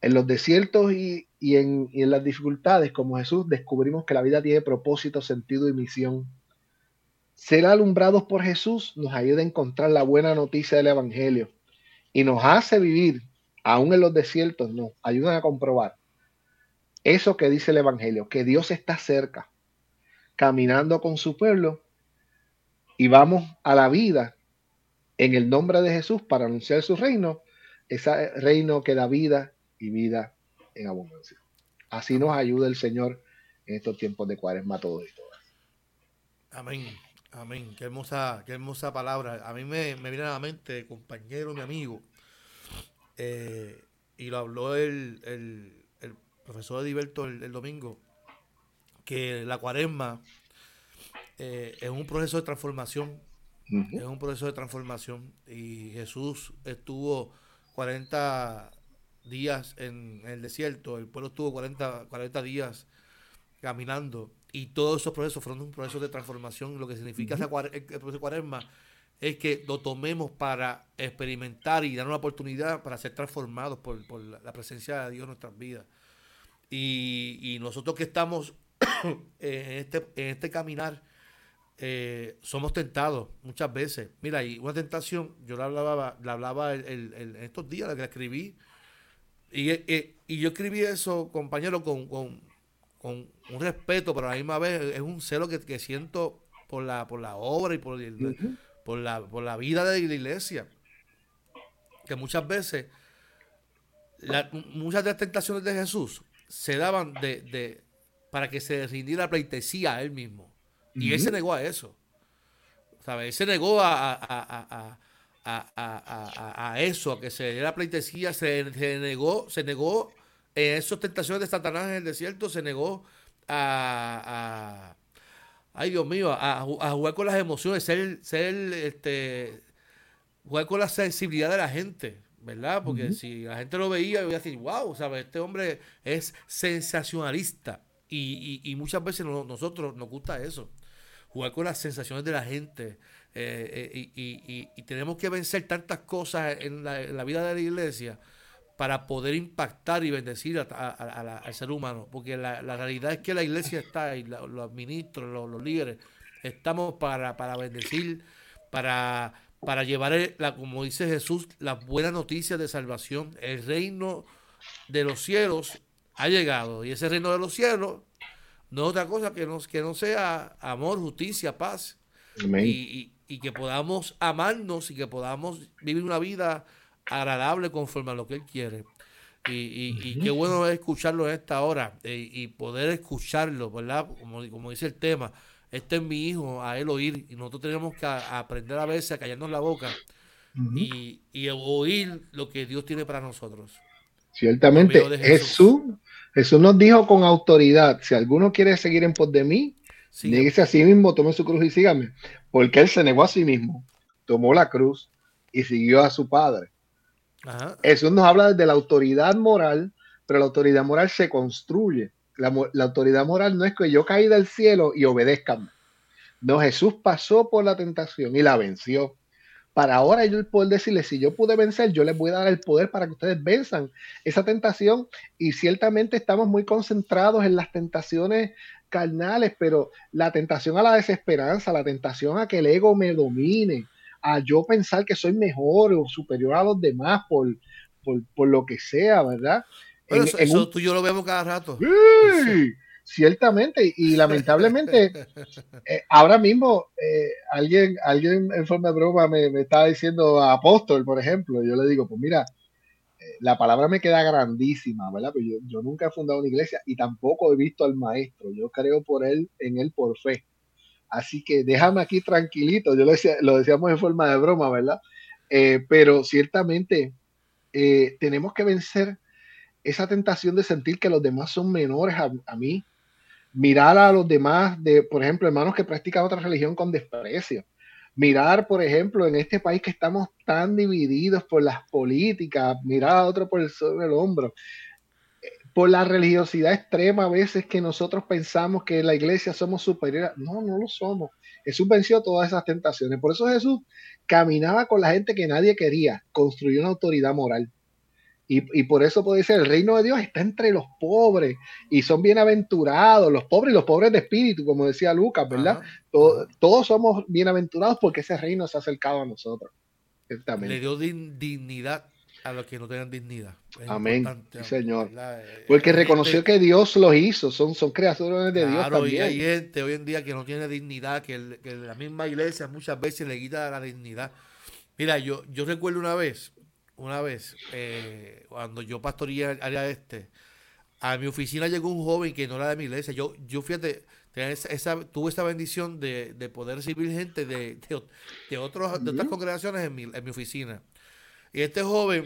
en los desiertos y, en, las dificultades, como Jesús, descubrimos que la vida tiene propósito, sentido y misión. Ser alumbrados por Jesús nos ayuda a encontrar la buena noticia del Evangelio y nos hace vivir, aún en los desiertos, nos ayudan a comprobar eso que dice el Evangelio, que Dios está cerca, caminando con su pueblo y vamos a la vida en el nombre de Jesús para anunciar su reino, ese reino que da vida y vida en abundancia. Así nos ayuda el Señor en estos tiempos de cuaresma todos y todas. Amén, amén. Qué hermosa, qué hermosa palabra. A mí me, viene a la mente, compañero, mi amigo, eh, y lo habló el, el, profesor Ediberto el, domingo, que la cuaresma eh, es un proceso de transformación. Es un proceso de transformación. Y Jesús estuvo 40 días en, el desierto, el pueblo estuvo 40, 40 días caminando y todos esos procesos fueron un proceso de transformación. Lo que significa el proceso de cuaresma es que lo tomemos para experimentar y dar una oportunidad para ser transformados por, la presencia de Dios en nuestras vidas. Y, nosotros que estamos en, este, en este caminar, eh, somos tentados muchas veces. Mira, y una tentación, yo la hablaba, la hablaba en estos días, la que la escribí, y, y, y yo escribí eso, compañero, con, con, con un respeto, pero a la misma vez es un celo que, siento por la, por la obra y por, por, la, por la vida de la iglesia. Que muchas veces, muchas de las tentaciones de Jesús se daban de, de para que se rindiera la pleitesía a él mismo. Y él se negó a eso. ¿Sabes? Él se negó a, a, a, eso, a que se diera pleitesía, se, negó, se negó en esas tentaciones de Satanás en el desierto, se negó a, ay Dios mío, a, jugar con las emociones, ser, ser este, jugar con la sensibilidad de la gente, ¿verdad? Porque si la gente lo veía, iba a decir, wow, ¿sabes? Este hombre es sensacionalista. Y, muchas veces nosotros nos gusta eso, jugar con las sensaciones de la gente. Eh, eh, y, tenemos que vencer tantas cosas en la, vida de la iglesia para poder impactar y bendecir al ser humano. Porque la, realidad es que la iglesia está y los ministros, los, líderes, estamos para, para bendecir, para, para llevar, la, como dice Jesús, las buenas noticias de salvación. El reino de los cielos ha llegado y ese reino de los cielos no es otra cosa que no, que no sea amor, justicia, paz. Y, y que podamos amarnos y que podamos vivir una vida agradable conforme a lo que Él quiere. Y, qué bueno es escucharlo en esta hora eh, y poder escucharlo, ¿verdad? Como, como dice el tema, este es mi hijo, a él oír. Y nosotros tenemos que aprender a veces a callarnos la boca y, oír lo que Dios tiene para nosotros. Ciertamente, Jesús. Jesús, nos dijo con autoridad, si alguno quiere seguir en pos de mí, sí. a sí mismo, tome su cruz y sígame porque él se negó a sí mismo, tomó la cruz y siguió a su padre. Eso nos habla de la autoridad moral, pero la autoridad moral se construye. La, autoridad moral no es que yo caí del cielo y obedezca. No, Jesús pasó por la tentación y la venció. Para ahora yo poder decirle, si yo pude vencer, yo les voy a dar el poder para que ustedes venzan esa tentación. Y ciertamente estamos muy concentrados en las tentaciones carnales, pero la tentación a la desesperanza, la tentación a que el ego me domine, a yo pensar que soy mejor o superior a los demás por, por, lo que sea, ¿verdad? eso, tú y yo lo vemos cada rato. Sí, ciertamente, y lamentablemente, eh, ahora mismo eh, alguien, alguien en forma de broma me, me estaba diciendo apóstol, por ejemplo, yo le digo, pues mira, la palabra me queda grandísima, ¿verdad? Pero pues yo, nunca he fundado una iglesia y tampoco he visto al maestro. Yo creo por él, en él por fe. Así que déjame aquí tranquilito. Yo lo, decía, lo decíamos en forma de broma, ¿verdad? Eh, pero ciertamente eh, tenemos que vencer esa tentación de sentir que los demás son menores a, a mí. Mirar a los demás, de, por ejemplo, hermanos que practican otra religión con desprecio mirar, por ejemplo, en este país que estamos tan divididos por las políticas, mirar a otro por el sobre el hombro, por la religiosidad extrema a veces que nosotros pensamos que la iglesia somos superiores. No, no lo somos. Jesús venció todas esas tentaciones. Por eso Jesús caminaba con la gente que nadie quería, construyó una autoridad moral. Y, por eso puede ser, el reino de Dios está entre los pobres y son bienaventurados, los pobres y los pobres de espíritu, como decía Lucas, ¿verdad? todos somos bienaventurados porque ese reino se ha acercado a nosotros. Le dio dignidad a los que no tengan dignidad. Amén, señor. Eh, porque reconoció que Dios los hizo, son, son creaciones de Dios también. Y hay gente hoy en día que no tiene dignidad, que, que la misma iglesia muchas veces le quita la dignidad. Mira, yo, yo recuerdo una vez, una vez, eh, cuando yo pastoreé área este, a mi oficina llegó un joven que no era de mi iglesia. Yo, yo fíjate, esa, tuve esa bendición de, poder recibir gente de, de, otros, de otras congregaciones en mi, en mi oficina. Y este joven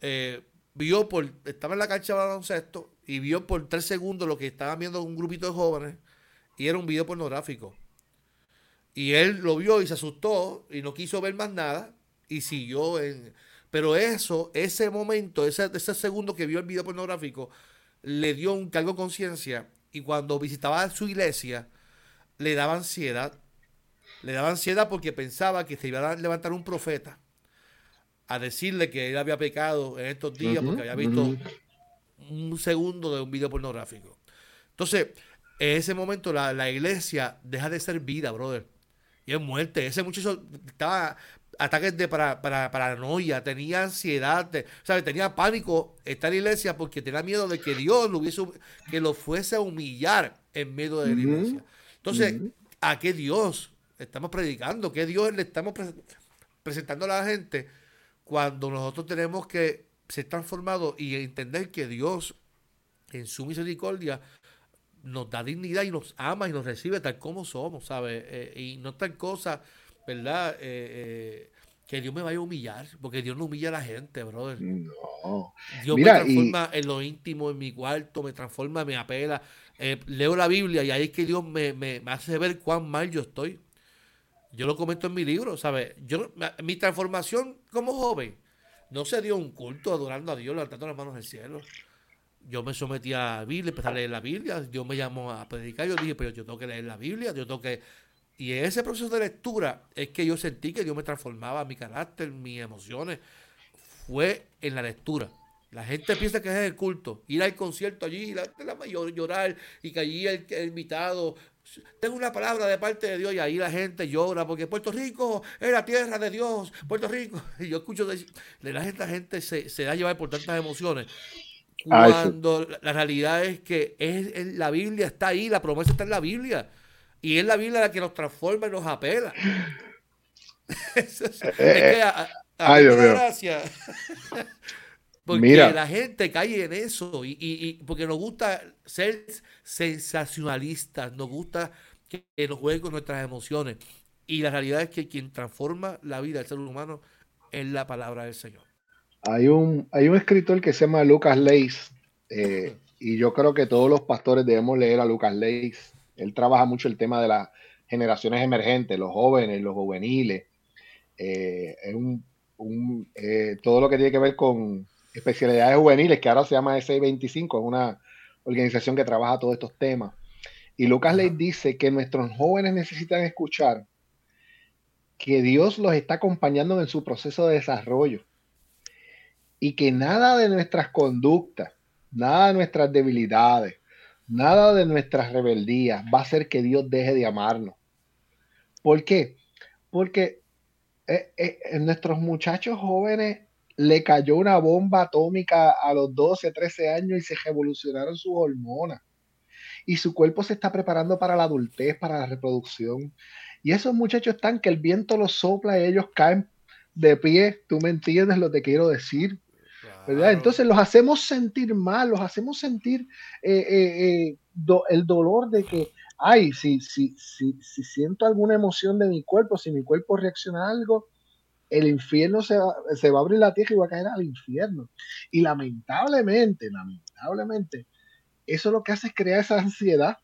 eh, vio por, estaba en la cancha de baloncesto y vio por tres segundos lo que estaba viendo un grupito de jóvenes y era un video pornográfico. Y él lo vio y se asustó y no quiso ver más nada y siguió en... Pero eso, ese momento, ese, ese segundo que vio el video pornográfico, le dio un cargo de conciencia y cuando visitaba su iglesia, le daba ansiedad. Le daba ansiedad porque pensaba que se iba a levantar un profeta a decirle que él había pecado en estos días porque había visto un segundo de un video pornográfico. Entonces, en ese momento la, la, iglesia deja de ser vida, brother. Y es muerte. Ese muchacho estaba ataques de para, para, paranoia, tenía ansiedad, tenía pánico estar en la iglesia porque tenía miedo de que Dios lo hubiese, que lo fuese a humillar en medio de la iglesia. Entonces, ¿a qué Dios estamos predicando? ¿Qué Dios le estamos presentando a la gente cuando nosotros tenemos que ser transformados y entender que Dios, en su misericordia, nos da dignidad y nos ama y nos recibe tal como somos, ¿sabes? Eh, y no tal cosa ¿verdad? Eh, eh, que Dios me vaya a humillar, porque Dios no humilla a la gente, brother. No. Dios me transforma en lo íntimo, en mi cuarto, me transforma, me apela. Eh, leo la Biblia y ahí es que Dios me, me, hace ver cuán mal yo estoy. Yo lo comento en mi libro, ¿sabes? Yo, mi transformación como joven no se dio un culto adorando a Dios, levantando las manos al cielo. Yo me sometí a la Biblia, empecé a leer la Biblia. Dios me llamó a predicar. Yo dije, pero yo tengo que leer la Biblia, yo tengo que y en ese proceso de lectura es que yo sentí que Dios me transformaba, mi carácter, mis emociones. Fue en la lectura. La gente piensa que es el culto. Ir al concierto allí, la, la llorar y que allí el, invitado. Tengo una palabra de parte de Dios y ahí la gente llora porque Puerto Rico es la tierra de Dios. Puerto Rico. Y yo escucho de, la gente, la gente se, se da llevar por tantas emociones. Cuando la realidad es que es, la Biblia está ahí, la promesa está en la Biblia. Y es la Biblia la que nos transforma y nos apela. es, que a, Ay, gracia. porque la gente cae en eso y, y, porque nos gusta ser sensacionalistas, nos gusta que, nos jueguen con nuestras emociones. Y la realidad es que quien transforma la vida del ser humano es la palabra del Señor. Hay un, hay un escritor que se llama Lucas Leis, eh, y yo creo que todos los pastores debemos leer a Lucas Leis. Él trabaja mucho el tema de las generaciones emergentes, los jóvenes, los juveniles, eh, un, eh, todo lo que tiene que ver con especialidades juveniles, que ahora se llama S25, es una organización que trabaja todos estos temas. Y Lucas le dice que nuestros jóvenes necesitan escuchar que Dios los está acompañando en su proceso de desarrollo y que nada de nuestras conductas, nada de nuestras debilidades, Nada de nuestras rebeldías va a hacer que Dios deje de amarnos. ¿Por qué? Porque eh, eh, en nuestros muchachos jóvenes le cayó una bomba atómica a los 12, 13 años y se revolucionaron sus hormonas. Y su cuerpo se está preparando para la adultez, para la reproducción. Y esos muchachos están que el viento los sopla y ellos caen de pie. ¿Tú me entiendes lo que quiero decir? Entonces los hacemos sentir mal, los hacemos sentir eh, eh, eh, el dolor de que, ay, si, si, si, si siento alguna emoción de mi cuerpo, si mi cuerpo reacciona a algo, el infierno se va, se va a abrir la tierra y va a caer al infierno. Y lamentablemente, lamentablemente, eso lo que hace es crear esa ansiedad,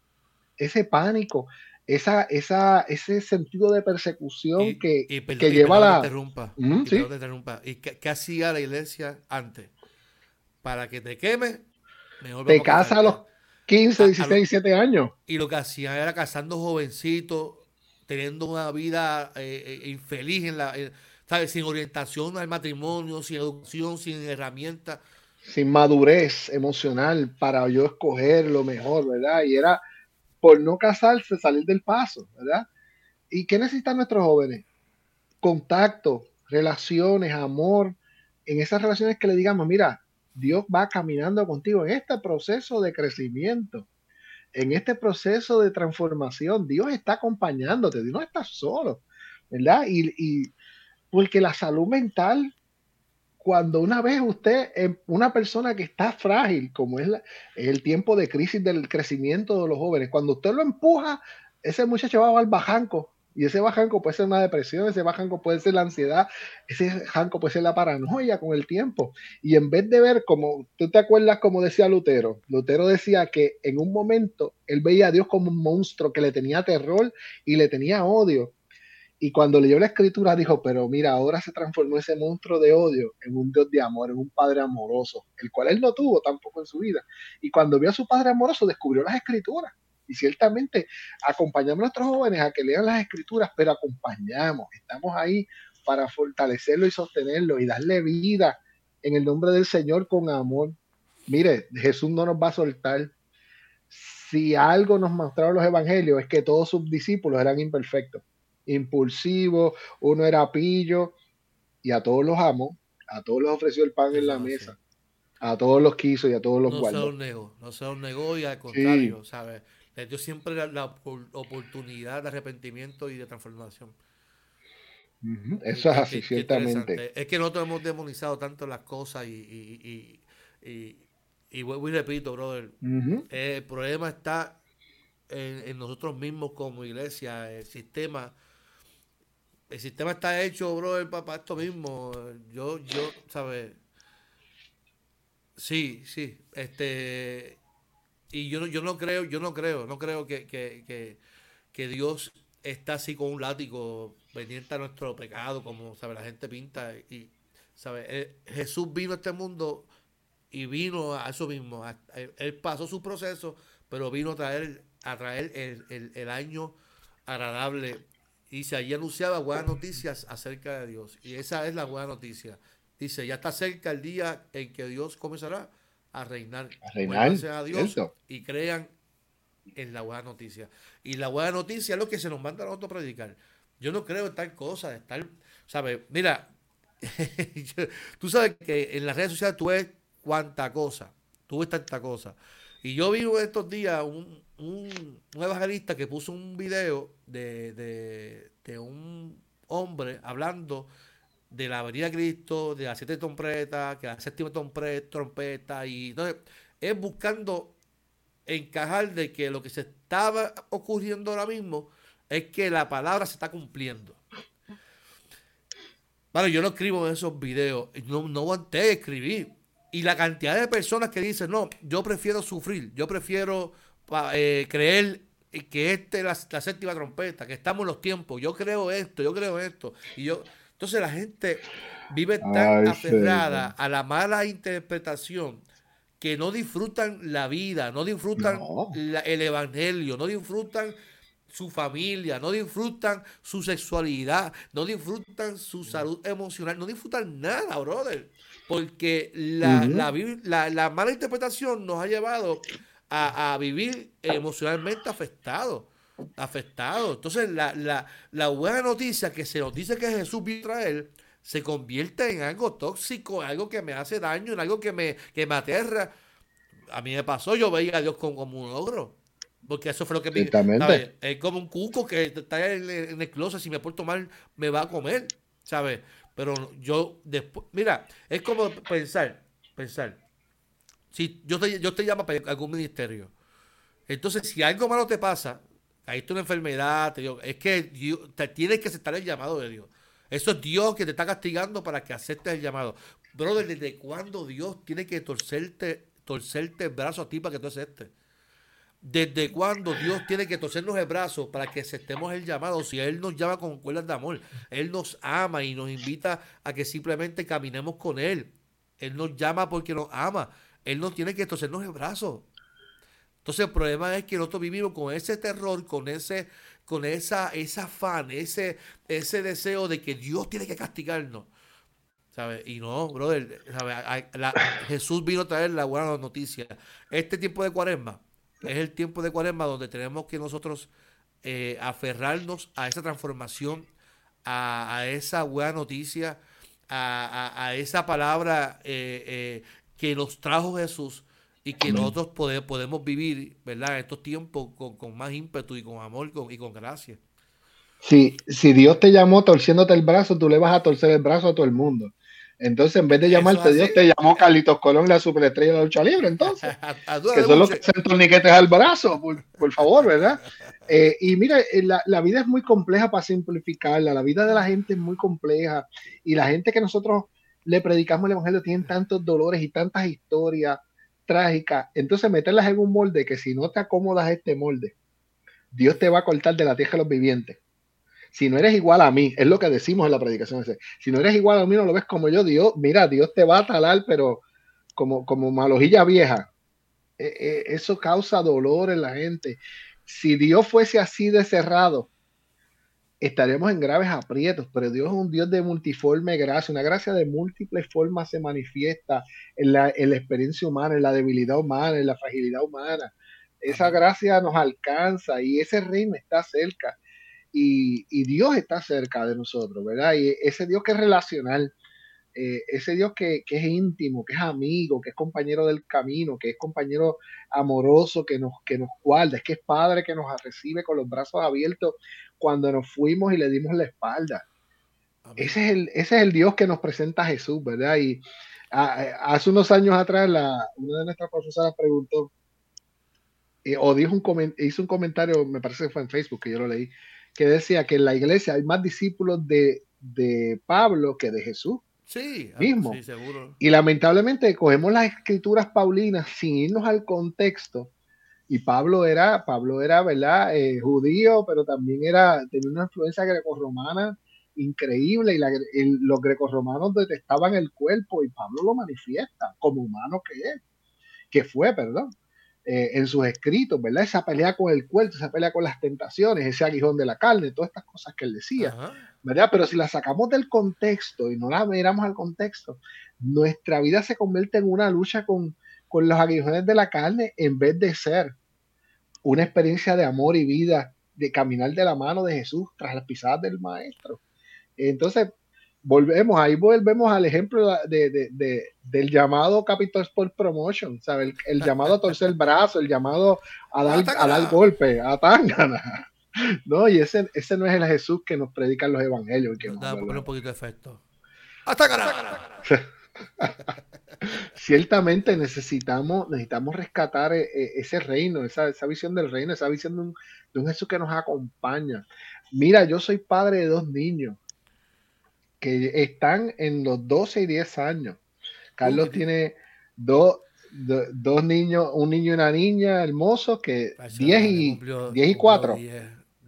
ese pánico, esa, esa, ese sentido de persecución que, que lleva la... Interrumpa, ¿Y qué, hacía la iglesia antes? Para que te queme, mejor Te casa a los 15, 16, 17 años. Y lo que hacía era casando jovencitos, teniendo una vida eh, eh, infeliz en la... ¿sabes? Sin orientación al matrimonio, sin educación, sin herramientas. Sin madurez emocional para yo escoger lo mejor, ¿verdad? Y era por no casarse, salir del paso, ¿verdad? ¿Y qué necesitan nuestros jóvenes? Contacto, relaciones, amor, en esas relaciones que le digamos, mira, Dios va caminando contigo en este proceso de crecimiento, en este proceso de transformación. Dios está acompañándote, Dios no está solo, ¿verdad? Y, y porque la salud mental cuando una vez usted, una persona que está frágil, como es, el tiempo de crisis del crecimiento de los jóvenes, cuando usted lo empuja, ese muchacho va al bajanco. Y ese bajanco puede ser una depresión, ese bajanco puede ser la ansiedad, ese bajanco puede ser la paranoia con el tiempo. Y en vez de ver como, tú te acuerdas como decía Lutero, Lutero decía que en un momento él veía a Dios como un monstruo que le tenía terror y le tenía odio. Y cuando leyó la escritura dijo, pero mira, ahora se transformó ese monstruo de odio en un Dios de amor, en un Padre amoroso, el cual él no tuvo tampoco en su vida. Y cuando vio a su Padre amoroso, descubrió las escrituras. Y ciertamente acompañamos a nuestros jóvenes a que lean las escrituras, pero acompañamos, estamos ahí para fortalecerlo y sostenerlo y darle vida en el nombre del Señor con amor. Mire, Jesús no nos va a soltar. Si algo nos mostraron los evangelios es que todos sus discípulos eran imperfectos impulsivo, uno era pillo, y a todos los amó, a todos los ofreció el pan en la mesa, a todos los quiso y a todos los no guardó. No se los negó, no se los negó y al contrario, ¿sabes? Les dio siempre la, oportunidad de arrepentimiento y de transformación. Eso es así, ciertamente. Es que nosotros hemos demonizado tanto las cosas y, y, y, y, vuelvo y repito, brother, el problema está en, en, nosotros mismos como iglesia, el sistema el sistema está hecho, bro, para esto mismo. Yo, yo, ¿sabes? Sí, sí. Este. Y yo, yo no creo, yo no creo, no creo que, que, que, Dios está así con un látigo pendiente a nuestro pecado, como sabe la gente pinta. Y, ¿sabe? Eh, Jesús vino a este mundo y vino a eso mismo. él, pasó su proceso, pero vino a traer, a traer el, el, el año agradable Dice, allí anunciaba buenas noticias acerca de Dios. Y esa es la buena noticia. Dice, ya está cerca el día en que Dios comenzará a reinar. A reinar. a Dios y crean en la buena noticia. Y la buena noticia es lo que se nos manda a nosotros predicar. Yo no creo en tal cosa, en tal, ¿sabes? Mira, tú sabes que en las redes sociales tú ves cuánta cosa, tú ves tanta cosa. Y yo vi estos días un, un, evangelista que puso un video de, un hombre hablando de la venida de Cristo, de las siete trompetas, que la séptima trompeta, y entonces es buscando encajar de que lo que se estaba ocurriendo ahora mismo es que la palabra se está cumpliendo. Vale, yo no escribo esos videos, no, no aguanté escribir, y la cantidad de personas que dicen, no, yo prefiero sufrir, yo prefiero eh, creer que esta es la, séptima trompeta, que estamos en los tiempos, yo creo esto, yo creo esto. Y yo, entonces la gente vive tan aferrada a la mala interpretación que no disfrutan la vida, no disfrutan el evangelio, no disfrutan su familia, no disfrutan su sexualidad, no disfrutan su salud emocional, no disfrutan nada, brother. Porque la, la, mala interpretación nos ha llevado a, vivir emocionalmente afectados. Afectados. Entonces, la, buena noticia que se nos dice que Jesús vino a traer se convierte en algo tóxico, en algo que me hace daño, en algo que me, que me aterra. A mí me pasó, yo veía a Dios como, un ogro. Porque eso fue lo que me. Es como un cuco que está en, en el closet, si me porto mal, me va a comer. ¿Sabes? Pero yo después, mira, es como pensar, pensar. Si yo te, yo te llamo para algún ministerio, entonces si algo malo te pasa, caíste una enfermedad, es que te tienes que aceptar el llamado de Dios. Eso es Dios que te está castigando para que aceptes el llamado. Brother, ¿desde cuándo Dios tiene que torcerte, torcerte el brazo a ti para que tú aceptes? ¿Desde cuándo Dios tiene que torcernos el brazo para que aceptemos el llamado? Si Él nos llama con cuerdas de amor, Él nos ama y nos invita a que simplemente caminemos con Él. Él nos llama porque nos ama. Él no tiene que torcernos el brazo. Entonces el problema es que nosotros vivimos con ese terror, con ese, con esa, esa afán, ese, ese deseo de que Dios tiene que castigarnos. ¿Sabes? Y no, brother, Jesús vino a traer la buena noticia. Este tiempo de cuaresma es el tiempo de cuaresma donde tenemos que nosotros eh, aferrarnos a esa transformación, a, esa buena noticia, a, esa palabra eh, eh, que nos trajo Jesús y que nosotros podemos vivir, ¿verdad? En estos tiempos con, más ímpetu y con amor y con gracia. Si, si Dios te llamó torciéndote el brazo, tú le vas a torcer el brazo a todo el mundo. Entonces, en vez de llamarte Dios, te llamó Carlitos Colón, la superestrella de la lucha libre, entonces. que son los que hacen torniquetes al brazo, por, favor, ¿verdad? Eh, y mira, eh, la, la, vida es muy compleja para simplificarla, la vida de la gente es muy compleja y la gente que nosotros le predicamos el Evangelio tienen tantos dolores y tantas historias trágicas. Entonces, meterlas en un molde que si no te acomodas este molde, Dios te va a cortar de la tierra de los vivientes si no eres igual a mí, es lo que decimos en la predicación. Si no eres igual a mí, no lo ves como yo, Dios, mira, Dios te va a talar, pero como, como malojilla vieja. E, e, eso causa dolor en la gente. Si Dios fuese así de cerrado, estaríamos en graves aprietos, pero Dios es un Dios de multiforme gracia, una gracia de múltiples formas se manifiesta en la, en la experiencia humana, en la debilidad humana, en la fragilidad humana. Esa gracia nos alcanza y ese reino está cerca y, Dios está cerca de nosotros, ¿verdad? Y ese Dios que es relacional, eh, ese Dios que, es íntimo, que es amigo, que es compañero del camino, que es compañero amoroso, que nos, que nos guarda, es que es Padre que nos recibe con los brazos abiertos cuando nos fuimos y le dimos la espalda. Ese es, el, ese es el Dios que nos presenta a Jesús, ¿verdad? Y hace unos años atrás, la, una de nuestras profesoras preguntó, eh, o dijo un, hizo un comentario, me parece que fue en Facebook, que yo lo leí, que decía que en la iglesia hay más discípulos de, Pablo que de Jesús. Sí, mismo. Sí, seguro. Y lamentablemente cogemos las escrituras paulinas sin irnos al contexto. Y Pablo era, Pablo era, ¿verdad? Eh, judío, pero también era, tenía una influencia grecorromana increíble y los grecorromanos detestaban el cuerpo y Pablo lo manifiesta como humano que es, que fue, perdón. Eh, en sus escritos, ¿verdad? Esa pelea con el cuerpo, esa pelea con las tentaciones, ese aguijón de la carne, todas estas cosas que él decía, ¿verdad? Pero si la sacamos del contexto y no la miramos al contexto, nuestra vida se convierte en una lucha con, con los aguijones de la carne en vez de ser una experiencia de amor y vida, de caminar de la mano de Jesús tras las pisadas del Maestro. Entonces, volvemos, ahí volvemos al ejemplo de, del llamado Capital Sport Promotion, ¿sabes? El, llamado a torcer el brazo, el llamado a dar, a dar golpe, a tangana. No, y ese, ese no es el Jesús que nos predican los evangelios. Que nos un poquito de efecto. ¡Hasta Ciertamente necesitamos, necesitamos rescatar eh, eh, ese reino, esa, esa, visión del reino, esa visión de un, de un Jesús que nos acompaña. Mira, yo soy padre de dos niños que están en los 12 y 10 años. Carlos tiene dos, dos niños, un niño y una niña hermosos que 10 y, 10 y 4.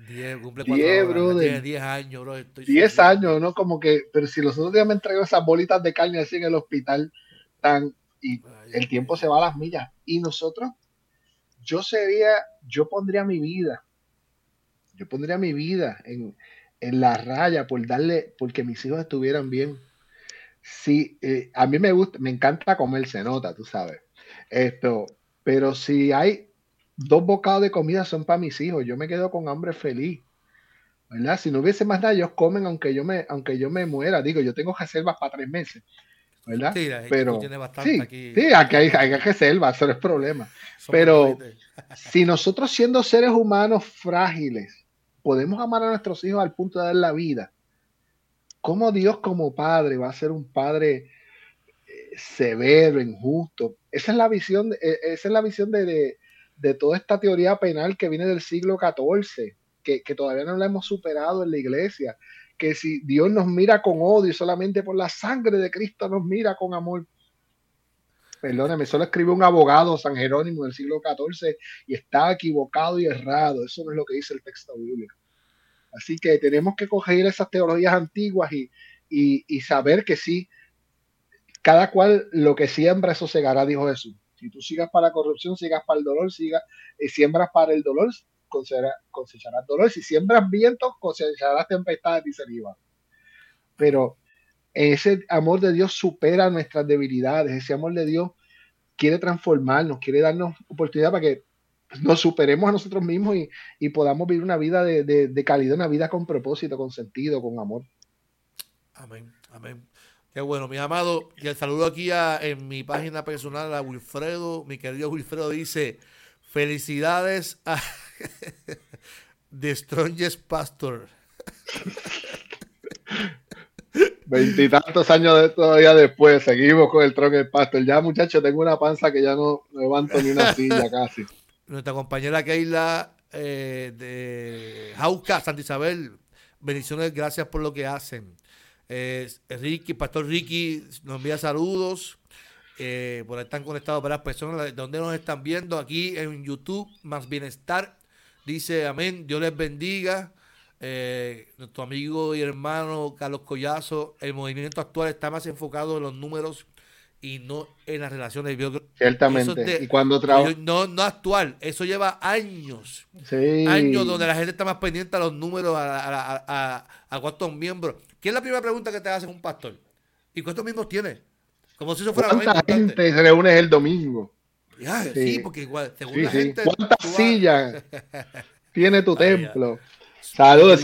10, cumple 10, bro, 10, años, bro. 10 años, ¿no? Como que, pero si los otros días me entrego esas bolitas de carne así en el hospital, tan, y el tiempo se va a las millas. Y nosotros, yo sería, yo pondría mi vida, yo pondría mi vida en, en la raya por darle, porque mis hijos estuvieran bien. Sí, eh, a mí me gusta, me encanta comer, se nota, tú sabes. Esto, pero si hay dos bocados de comida son para mis hijos, yo me quedo con hambre feliz. ¿Verdad? Si no hubiese más nada, ellos comen aunque yo me, aunque yo me muera. Digo, yo tengo reservas para tres meses. ¿Verdad? Sí, pero sí, aquí. sí, aquí hay, hay reservas, eso no es problema. pero si nosotros siendo seres humanos frágiles, podemos amar a nuestros hijos al punto de dar la vida. ¿Cómo Dios como padre va a ser un padre eh, severo, injusto? Esa es la visión, eh, esa es la visión de, toda esta teoría penal que viene del siglo XIV, que, que todavía no la hemos superado en la iglesia, que si Dios nos mira con odio solamente por la sangre de Cristo nos mira con amor perdóneme, solo escribe un abogado, San Jerónimo del siglo XIV, y está equivocado y errado. Eso no es lo que dice el texto bíblico. Así que tenemos que coger esas teologías antiguas y, saber que sí, cada cual lo que siembra, eso segará, dijo Jesús. Si tú sigas para la corrupción, sigas para el dolor, sigas, y eh, siembras para el dolor, cosecharás dolor. Si siembras vientos, cosecharás tempestades, dice el Pero ese amor de Dios supera nuestras debilidades, ese amor de Dios quiere transformarnos, quiere darnos oportunidad para que nos superemos a nosotros mismos y, podamos vivir una vida de, calidad, una vida con propósito, con sentido, con amor. Amén, amén. Qué bueno, mi amado. Y el saludo aquí en mi página personal a Wilfredo. Mi querido Wilfredo dice: Felicidades a The Strongest Pastor. Veintitantos años de, todavía después, seguimos con el tronco del pastor. Ya, muchachos, tengo una panza que ya no levanto ni una silla casi. Nuestra compañera Keila eh, de Jauca, Santa Isabel, bendiciones, gracias por lo que hacen. Eh, Ricky, Pastor Ricky nos envía saludos. Eh, por ahí están conectados varias personas de donde nos están viendo aquí en YouTube, más bienestar. Dice amén, Dios les bendiga. Eh, nuestro amigo y hermano Carlos Collazo, el movimiento actual está más enfocado en los números y no en las relaciones. Ciertamente. y cuando trabaja. No, no actual, eso lleva años. Años donde la gente está más pendiente a los números, a, a, cuántos miembros. ¿Quién es la primera pregunta que te hace un pastor? ¿Y cuántos miembros tiene? Como si eso fuera ¿Cuánta gente se reúne el domingo? Sí. porque igual, según la gente. ¿Cuántas sillas tiene tu templo? Saludos,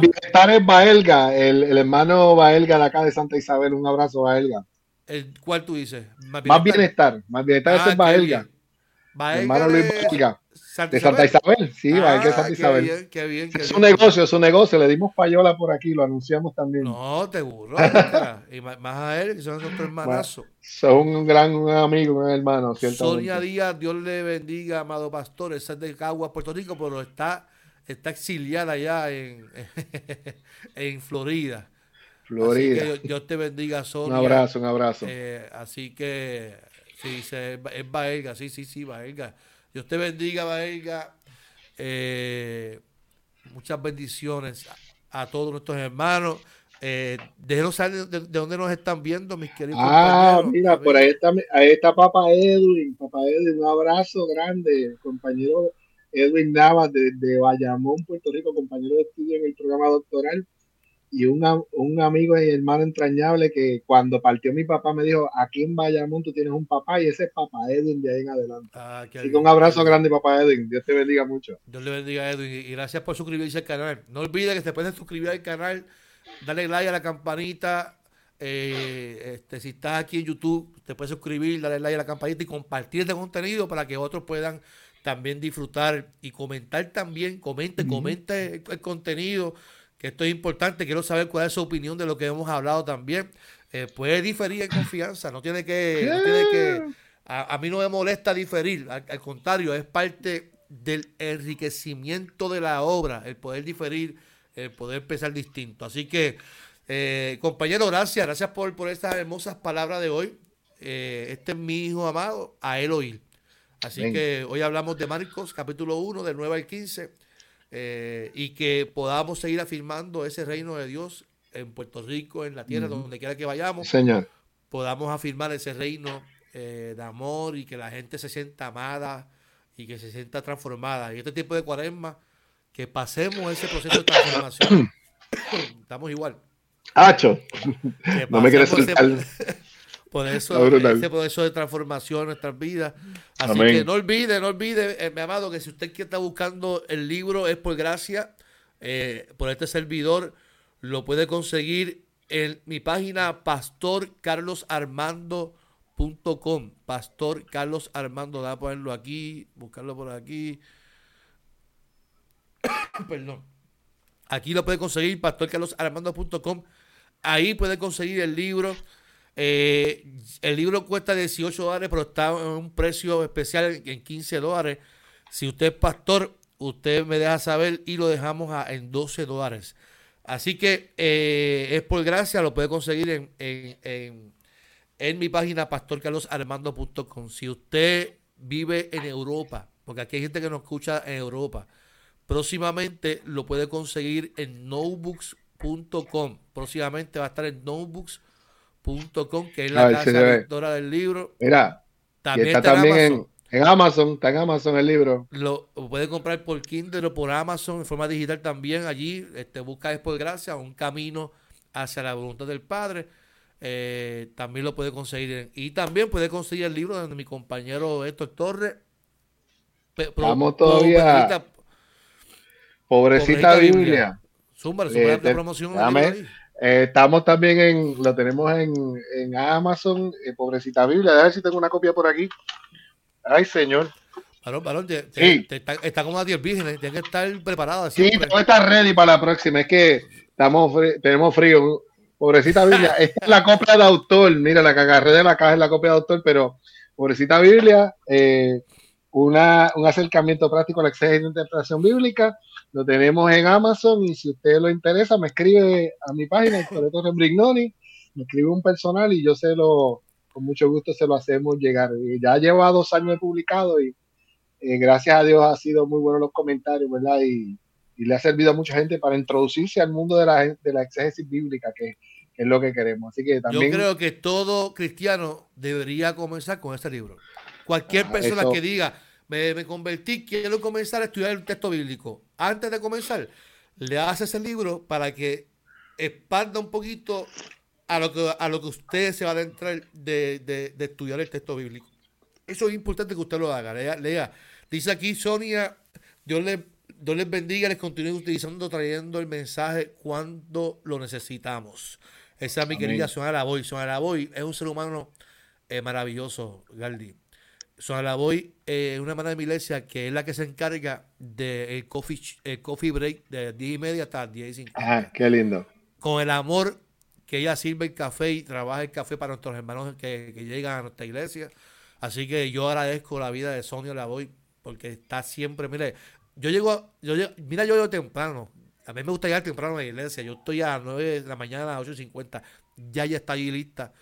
bienestar es Baelga, el, el, hermano Baelga de acá de Santa Isabel. Un abrazo, Baelga. ¿El, ¿Cuál tú dices? Más bienestar. Más bienestar, es ah, Baelga. Baelga. Hermano Luis Baelga. De Santa Isabel, sí, ah, de Santa Isabel. Bien, qué bien, qué es un negocio, es un negocio. Le dimos payola por aquí, lo anunciamos también. No, te burro. y más, a él, que son nuestros hermanazos. Son un gran amigo, un hermano. Sonia Díaz, Dios le bendiga, amado pastor. Esa es de Caguas, Puerto Rico, pero está está exiliada allá en, en Florida. Florida. Dios te bendiga, Sonia. Un abrazo, un abrazo. Eh, así que, sí, es Baelga, sí, sí, sí, Baelga. Dios te bendiga, Baelga. Eh, muchas bendiciones a, todos nuestros hermanos. Eh, déjenos saber de, dónde nos están viendo, mis queridos ah, mira, por ahí está, ahí está Papa Edwin. Papa Edwin, un abrazo grande, compañero Edwin Navas de, Bayamón, Puerto Rico, compañero de estudio en el programa doctoral, y un, un amigo y hermano entrañable que cuando partió mi papá me dijo, aquí en Bayamón tú tienes un papá y ese es papá Edwin de ahí en adelante. Ah, Así que un abrazo grande, papá Edwin. Dios te bendiga mucho. Dios le bendiga, Edwin. Y gracias por suscribirse al canal. No olvides que te puedes suscribir al canal, darle like a la campanita. Eh, este, si estás aquí en YouTube, te puedes suscribir, darle like a la campanita y compartir este contenido para que otros puedan también disfrutar y comentar también, comente, comente el, contenido, que esto es importante, quiero saber cuál es su opinión de lo que hemos hablado también. Eh, puede diferir en confianza, no tiene que, a, mí no me molesta diferir, al, contrario, es parte del enriquecimiento de la obra, el poder diferir, el poder pensar distinto. Así que, eh, compañero, gracias, gracias por, por estas hermosas palabras de hoy. Eh, este es mi hijo amado, a él oír. Así que hoy hablamos de Marcos, capítulo 1, del 9 al 15, eh, y que podamos seguir afirmando ese reino de Dios en Puerto Rico, en la tierra, donde quiera que vayamos. Señor. Podamos afirmar ese reino eh, de amor y que la gente se sienta amada y que se sienta transformada. Y este tipo de cuaresma, que pasemos ese proceso de transformación. Estamos igual. Hacho. No me quieres soltar. Por eso, ese proceso de transformación en nuestras vidas. Así que no olvide, no olvide, eh, mi amado, que si usted que está buscando el libro es por gracia, eh, por este servidor, lo puede conseguir en mi página pastorcarlosarmando.com. Pastor Carlos Armando, da a ponerlo aquí, buscarlo por aquí. Perdón. Aquí lo puede conseguir, pastorcarlosarmando.com. Ahí puede conseguir el libro. Eh, el libro cuesta 18 dólares, pero está en un precio especial en 15 dólares. Si usted es pastor, usted me deja saber y lo dejamos en 12 dólares. Así que eh, es por gracia, lo puede conseguir en, en, en, mi página pastorcarlosarmando.com. Si usted vive en Europa, porque aquí hay gente que nos escucha en Europa, próximamente lo puede conseguir en notebooks.com. Próximamente va a estar en notebooks.com Com, que es la casa editora del libro. Mira, también está, también en, Amazon, está en Amazon el libro. Lo, puede comprar por Kindle o por Amazon en forma digital también. Allí este, busca es por gracia un camino hacia la voluntad del Padre. Eh, también lo puede conseguir. y también puede conseguir el libro de mi compañero Héctor Torres. Vamos todavía. Pobrecita, Biblia. Zumba, eh, promoción. Eh, estamos también en, lo tenemos en, en Amazon, eh, Pobrecita Biblia. A ver si tengo una copia por aquí. Ay, señor. está, como a 10 vírgenes, tiene que estar preparado. Sí, tengo que estar ready para la próxima. Es que estamos tenemos frío. pobrecita Biblia. Esta es la copia de autor. Mira, la que agarré de la caja es la copia de autor, pero pobrecita Biblia, eh, una, un acercamiento práctico a la exégesis de interpretación bíblica. Lo tenemos en Amazon y si usted lo interesa, me escribe a mi página, Coreto Rembrignoni, me escribe un personal y yo se lo, con mucho gusto se lo hacemos llegar. Ya lleva dos años publicado y eh, gracias a Dios ha sido muy bueno los comentarios, ¿verdad? Y, y, le ha servido a mucha gente para introducirse al mundo de la, de la exégesis bíblica, que, es lo que queremos. Así que también... Yo creo que todo cristiano debería comenzar con este libro. Cualquier ah, persona que diga, me, me, convertí, quiero comenzar a estudiar el texto bíblico. Antes de comenzar, le hace ese libro para que expanda un poquito a lo que, a lo que usted se va a adentrar de, de, de estudiar el texto bíblico. Eso es importante que usted lo haga. Lea, lea. Dice aquí Sonia, Dios les, Dios les bendiga, les continúe utilizando, trayendo el mensaje cuando lo necesitamos. Esa es mi querida Sonia Lavoy. Sonia Lavoy es un ser humano eh, maravilloso, Galdi. Sonia Lavoy es una hermana de mi iglesia que es la que se encarga del coffee, coffee break de 10 y media hasta 10 y 50. Ah, qué lindo. Con el amor que ella sirve el café y trabaja el café para nuestros hermanos que, que llegan a nuestra iglesia. Así que yo agradezco la vida de Sonia Lavoy porque está siempre, mire, yo llego, yo mira, yo llego temprano. A mí me gusta llegar temprano a la iglesia. Yo estoy a las 9 de la mañana, a las 8.50. Ya ya está ahí lista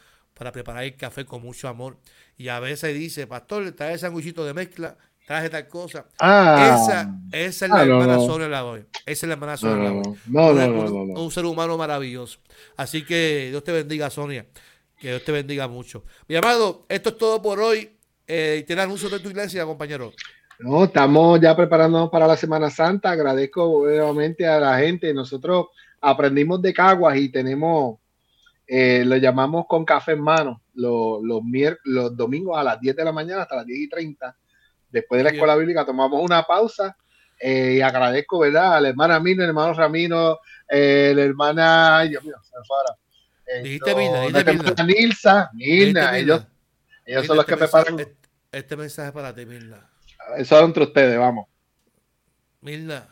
para preparar el café con mucho amor. Y a veces dice, pastor, trae sándwichito de mezcla, traje tal cosa. Ah, esa, esa es la ah, hermana Sonia Lavoy. Esa es la hermana Sonia Lavoy. No, no, no, un, un, ser humano maravilloso. Así que Dios te bendiga, Sonia. Que Dios te bendiga mucho. Mi amado, esto es todo por hoy. Eh, ¿Tiene anuncios de tu iglesia, compañero? No, estamos ya preparándonos para la Semana Santa. Agradezco nuevamente a la gente. Nosotros aprendimos de Caguas y tenemos, eh, lo llamamos con café en mano, los, los, los domingos a las 10 de la mañana hasta las 10 y 30. Después de la escuela bíblica tomamos una pausa eh, y agradezco, ¿verdad? A la hermana Mino, el hermano Ramino, eh, la hermana, ay Dios mío, se me fue ahora. Dijiste Milna, Nilsa, Milna, ellos, ellos son los que preparan. Este, este mensaje para ti, Milna. Eso es entre ustedes, vamos. Milna,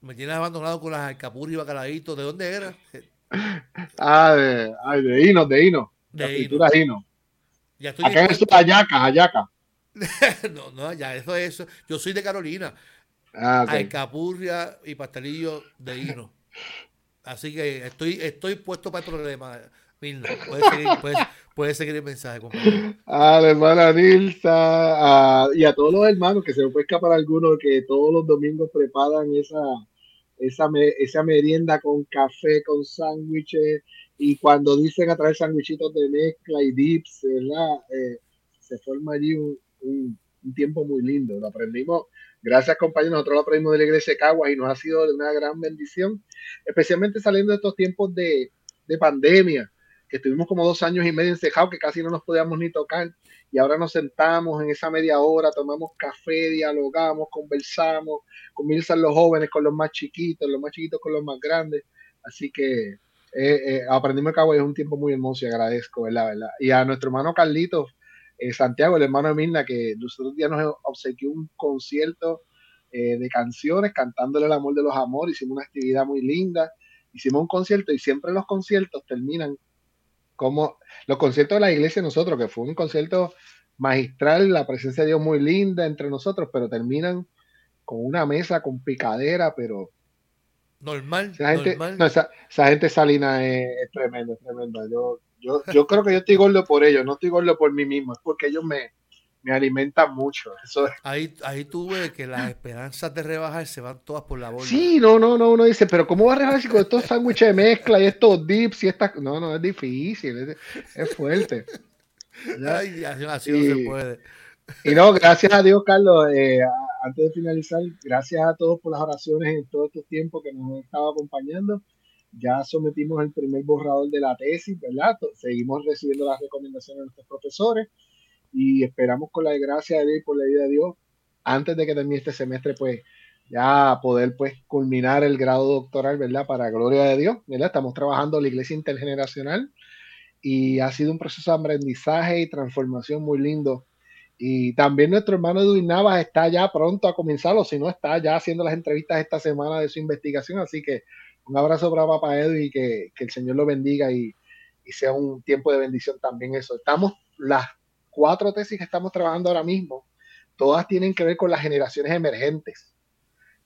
me tienes abandonado con las alcapurri y bacaladitos. ¿De dónde era? Ah, de, ay, de Hino, de Hino. De Hino. Hino. Ya estoy Acá es Ayaca, Ayaca. no, no, ya eso es eso. Yo soy de Carolina. Ah, okay. Alcapurria y pastelillo de Hino. Así que estoy, estoy puesto para el problema. Milna, puedes seguir, puedes, puedes seguir el mensaje, compañero. A la hermana Nilsa y a todos los hermanos, que se me puede escapar alguno, que todos los domingos preparan esa, esa, esa merienda con café, con sándwiches, y cuando dicen a traer sándwichitos de mezcla y dips. Eh, se forma allí un, un, un, tiempo muy lindo. Lo aprendimos, gracias compañeros, nosotros lo aprendimos de la iglesia de Caguas y nos ha sido de una gran bendición, especialmente saliendo de estos tiempos de, de pandemia que estuvimos como dos años y medio encejados, que casi no nos podíamos ni tocar, y ahora nos sentamos en esa media hora, tomamos café, dialogamos, conversamos, comienzan los jóvenes con los más chiquitos, los más chiquitos con los más grandes, así que eh, eh, aprendimos cabo es un tiempo muy hermoso y agradezco, ¿verdad? ¿verdad? Y a nuestro hermano Carlitos eh, Santiago, el hermano de Mirna, que nosotros ya nos obsequió un concierto eh, de canciones cantándole el amor de los amores, hicimos una actividad muy linda, hicimos un concierto y siempre los conciertos terminan como los conciertos de la iglesia nosotros, que fue un concierto magistral, la presencia de Dios muy linda entre nosotros, pero terminan con una mesa con picadera, pero normal. Esa gente, normal. No, esa, esa, gente salina es, es tremenda, es tremenda. Yo, yo, yo creo que yo estoy gordo por ellos, no estoy gordo por mí mismo, es porque ellos me, me alimentan mucho. Eso es. Ahí, ahí tú ves que las esperanzas de rebajar se van todas por la bolsa. Sí, no, no, no, uno dice, pero ¿cómo va a rebajar si con estos sándwiches de mezcla y estos dips y estas... No, no, es difícil, es, es fuerte. Ay, así no se puede. Y no, gracias a Dios, Carlos, eh, antes de finalizar, gracias a todos por las oraciones en todo este tiempo que nos han estado acompañando. Ya sometimos el primer borrador de la tesis, ¿verdad? Seguimos recibiendo las recomendaciones de nuestros profesores y esperamos con la gracia de Dios y por la ayuda de Dios, antes de que termine este semestre, pues ya poder pues culminar el grado doctoral, ¿verdad? Para gloria de Dios, ¿verdad? Estamos trabajando en la iglesia intergeneracional y ha sido un proceso de aprendizaje y transformación muy lindo. Y también nuestro hermano Edwin Navas está ya pronto a comenzarlo, si no está ya haciendo las entrevistas esta semana de su investigación, así que Un abrazo para Papá Edu y que, el Señor lo bendiga y, y, sea un tiempo de bendición también eso. Estamos, las cuatro tesis que estamos trabajando ahora mismo, todas tienen que ver con las generaciones emergentes.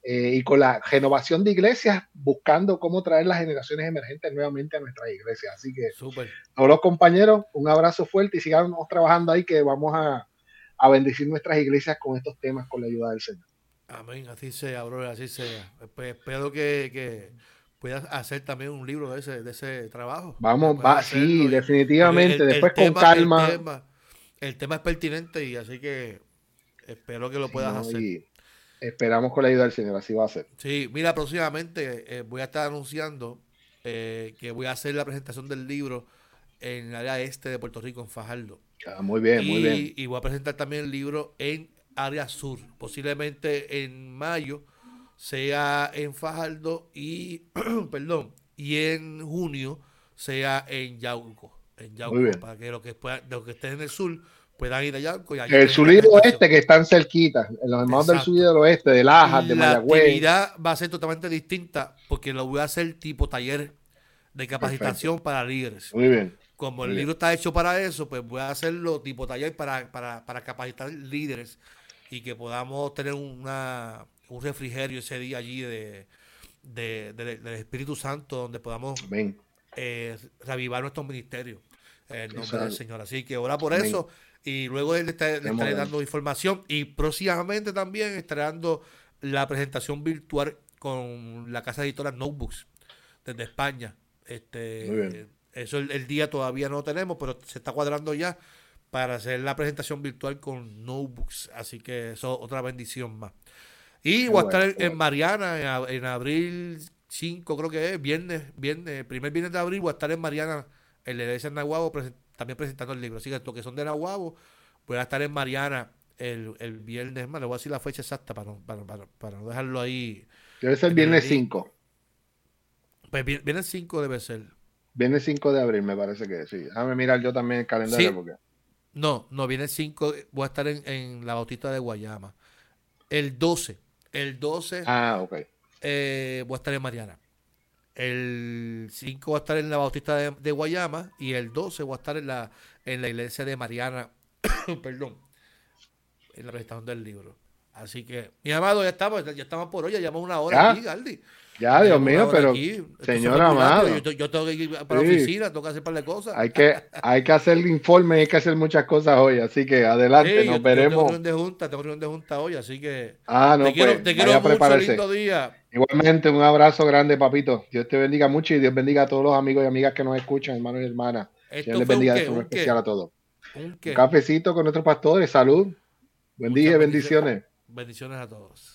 Eh, y con la renovación de iglesias, buscando cómo traer las generaciones emergentes nuevamente a nuestras iglesias. Así que todos los compañeros, un abrazo fuerte y sigamos trabajando ahí que vamos a, a bendecir nuestras iglesias con estos temas con la ayuda del Señor. Amén, así sea, bro, así sea. Pues espero que, que puedas hacer también un libro de ese, de ese trabajo. Vamos, va, sí, definitivamente. Después con calma. El tema, es pertinente y así que espero que lo puedas hacer. Esperamos con la ayuda del Señor, así va a ser. Sí, mira, próximamente eh, voy a estar anunciando eh, que voy a hacer la presentación del libro en el área este de Puerto Rico, en Fajardo. Ah, muy bien, muy bien. Y voy a presentar también el libro en área sur, posiblemente en mayo sea en Fajardo y, perdón, y en junio sea en Yauco, en Yauco, para que los que, puedan, los que estén en el sur puedan ir a Yauco. Y el sur y el oeste que están cerquitas, en los hermanos del sur y del oeste, de Lajas, de Mayagüez. La actividad va a ser totalmente distinta porque lo voy a hacer tipo taller de capacitación para líderes. Muy bien. Como el libro está hecho para eso, pues voy a hacerlo tipo taller para, para, para capacitar líderes y que podamos tener una, un refrigerio ese día allí de, del Espíritu Santo, donde podamos eh, reavivar nuestro ministerio en nombre del Señor. Así que ora por eso y luego él le, estaré dando información y próximamente también estaré dando la presentación virtual con la casa editora Notebooks desde España. Este, Eso el, día todavía no lo tenemos, pero se está cuadrando ya para hacer la presentación virtual con Notebooks. Así que eso es otra bendición más. Y voy a estar en, Mariana en, abril 5, creo que es, viernes, viernes, primer viernes de abril, voy a estar en Mariana, en la iglesia de Nahuabo, también presentando el libro. Así que estos que son de Nahuabo, voy a estar en Mariana el, el viernes, más le voy a decir la fecha exacta para no, para, para, no dejarlo ahí. Debe ser viernes 5. Pues viernes 5 debe ser. Viernes 5 de abril, me parece que sí. Déjame mirar yo también el calendario. Porque... No, no, viene el 5, voy a estar en, en, la Bautista de Guayama. El 12, el 12 ah, ok. Eh, voy a estar en Mariana. El 5 voy a estar en la Bautista de, Guayama y el 12 voy a estar en la, en la iglesia de Mariana, perdón, en la presentación del libro. Así que, mi amado, ya estamos, ya estamos por hoy, ya llevamos una hora aquí, Galdi. Ya, Dios mío, pero señor amado. Yo, tengo que ir para la oficina, tengo que hacer un par de cosas. Hay que, hay que hacer el informe, hay que hacer muchas cosas hoy, así que adelante, nos veremos. tengo reunión de junta, tengo reunión de junta hoy, así que ah, no, te quiero, pues, te quiero mucho, lindo día. Igualmente, un abrazo grande, papito. Dios te bendiga mucho y Dios bendiga a todos los amigos y amigas que nos escuchan, hermanos y hermanas. Dios les bendiga de forma especial a todos. Un, cafecito con nuestros pastores, salud. Buen día, bendiciones. Bendiciones a todos.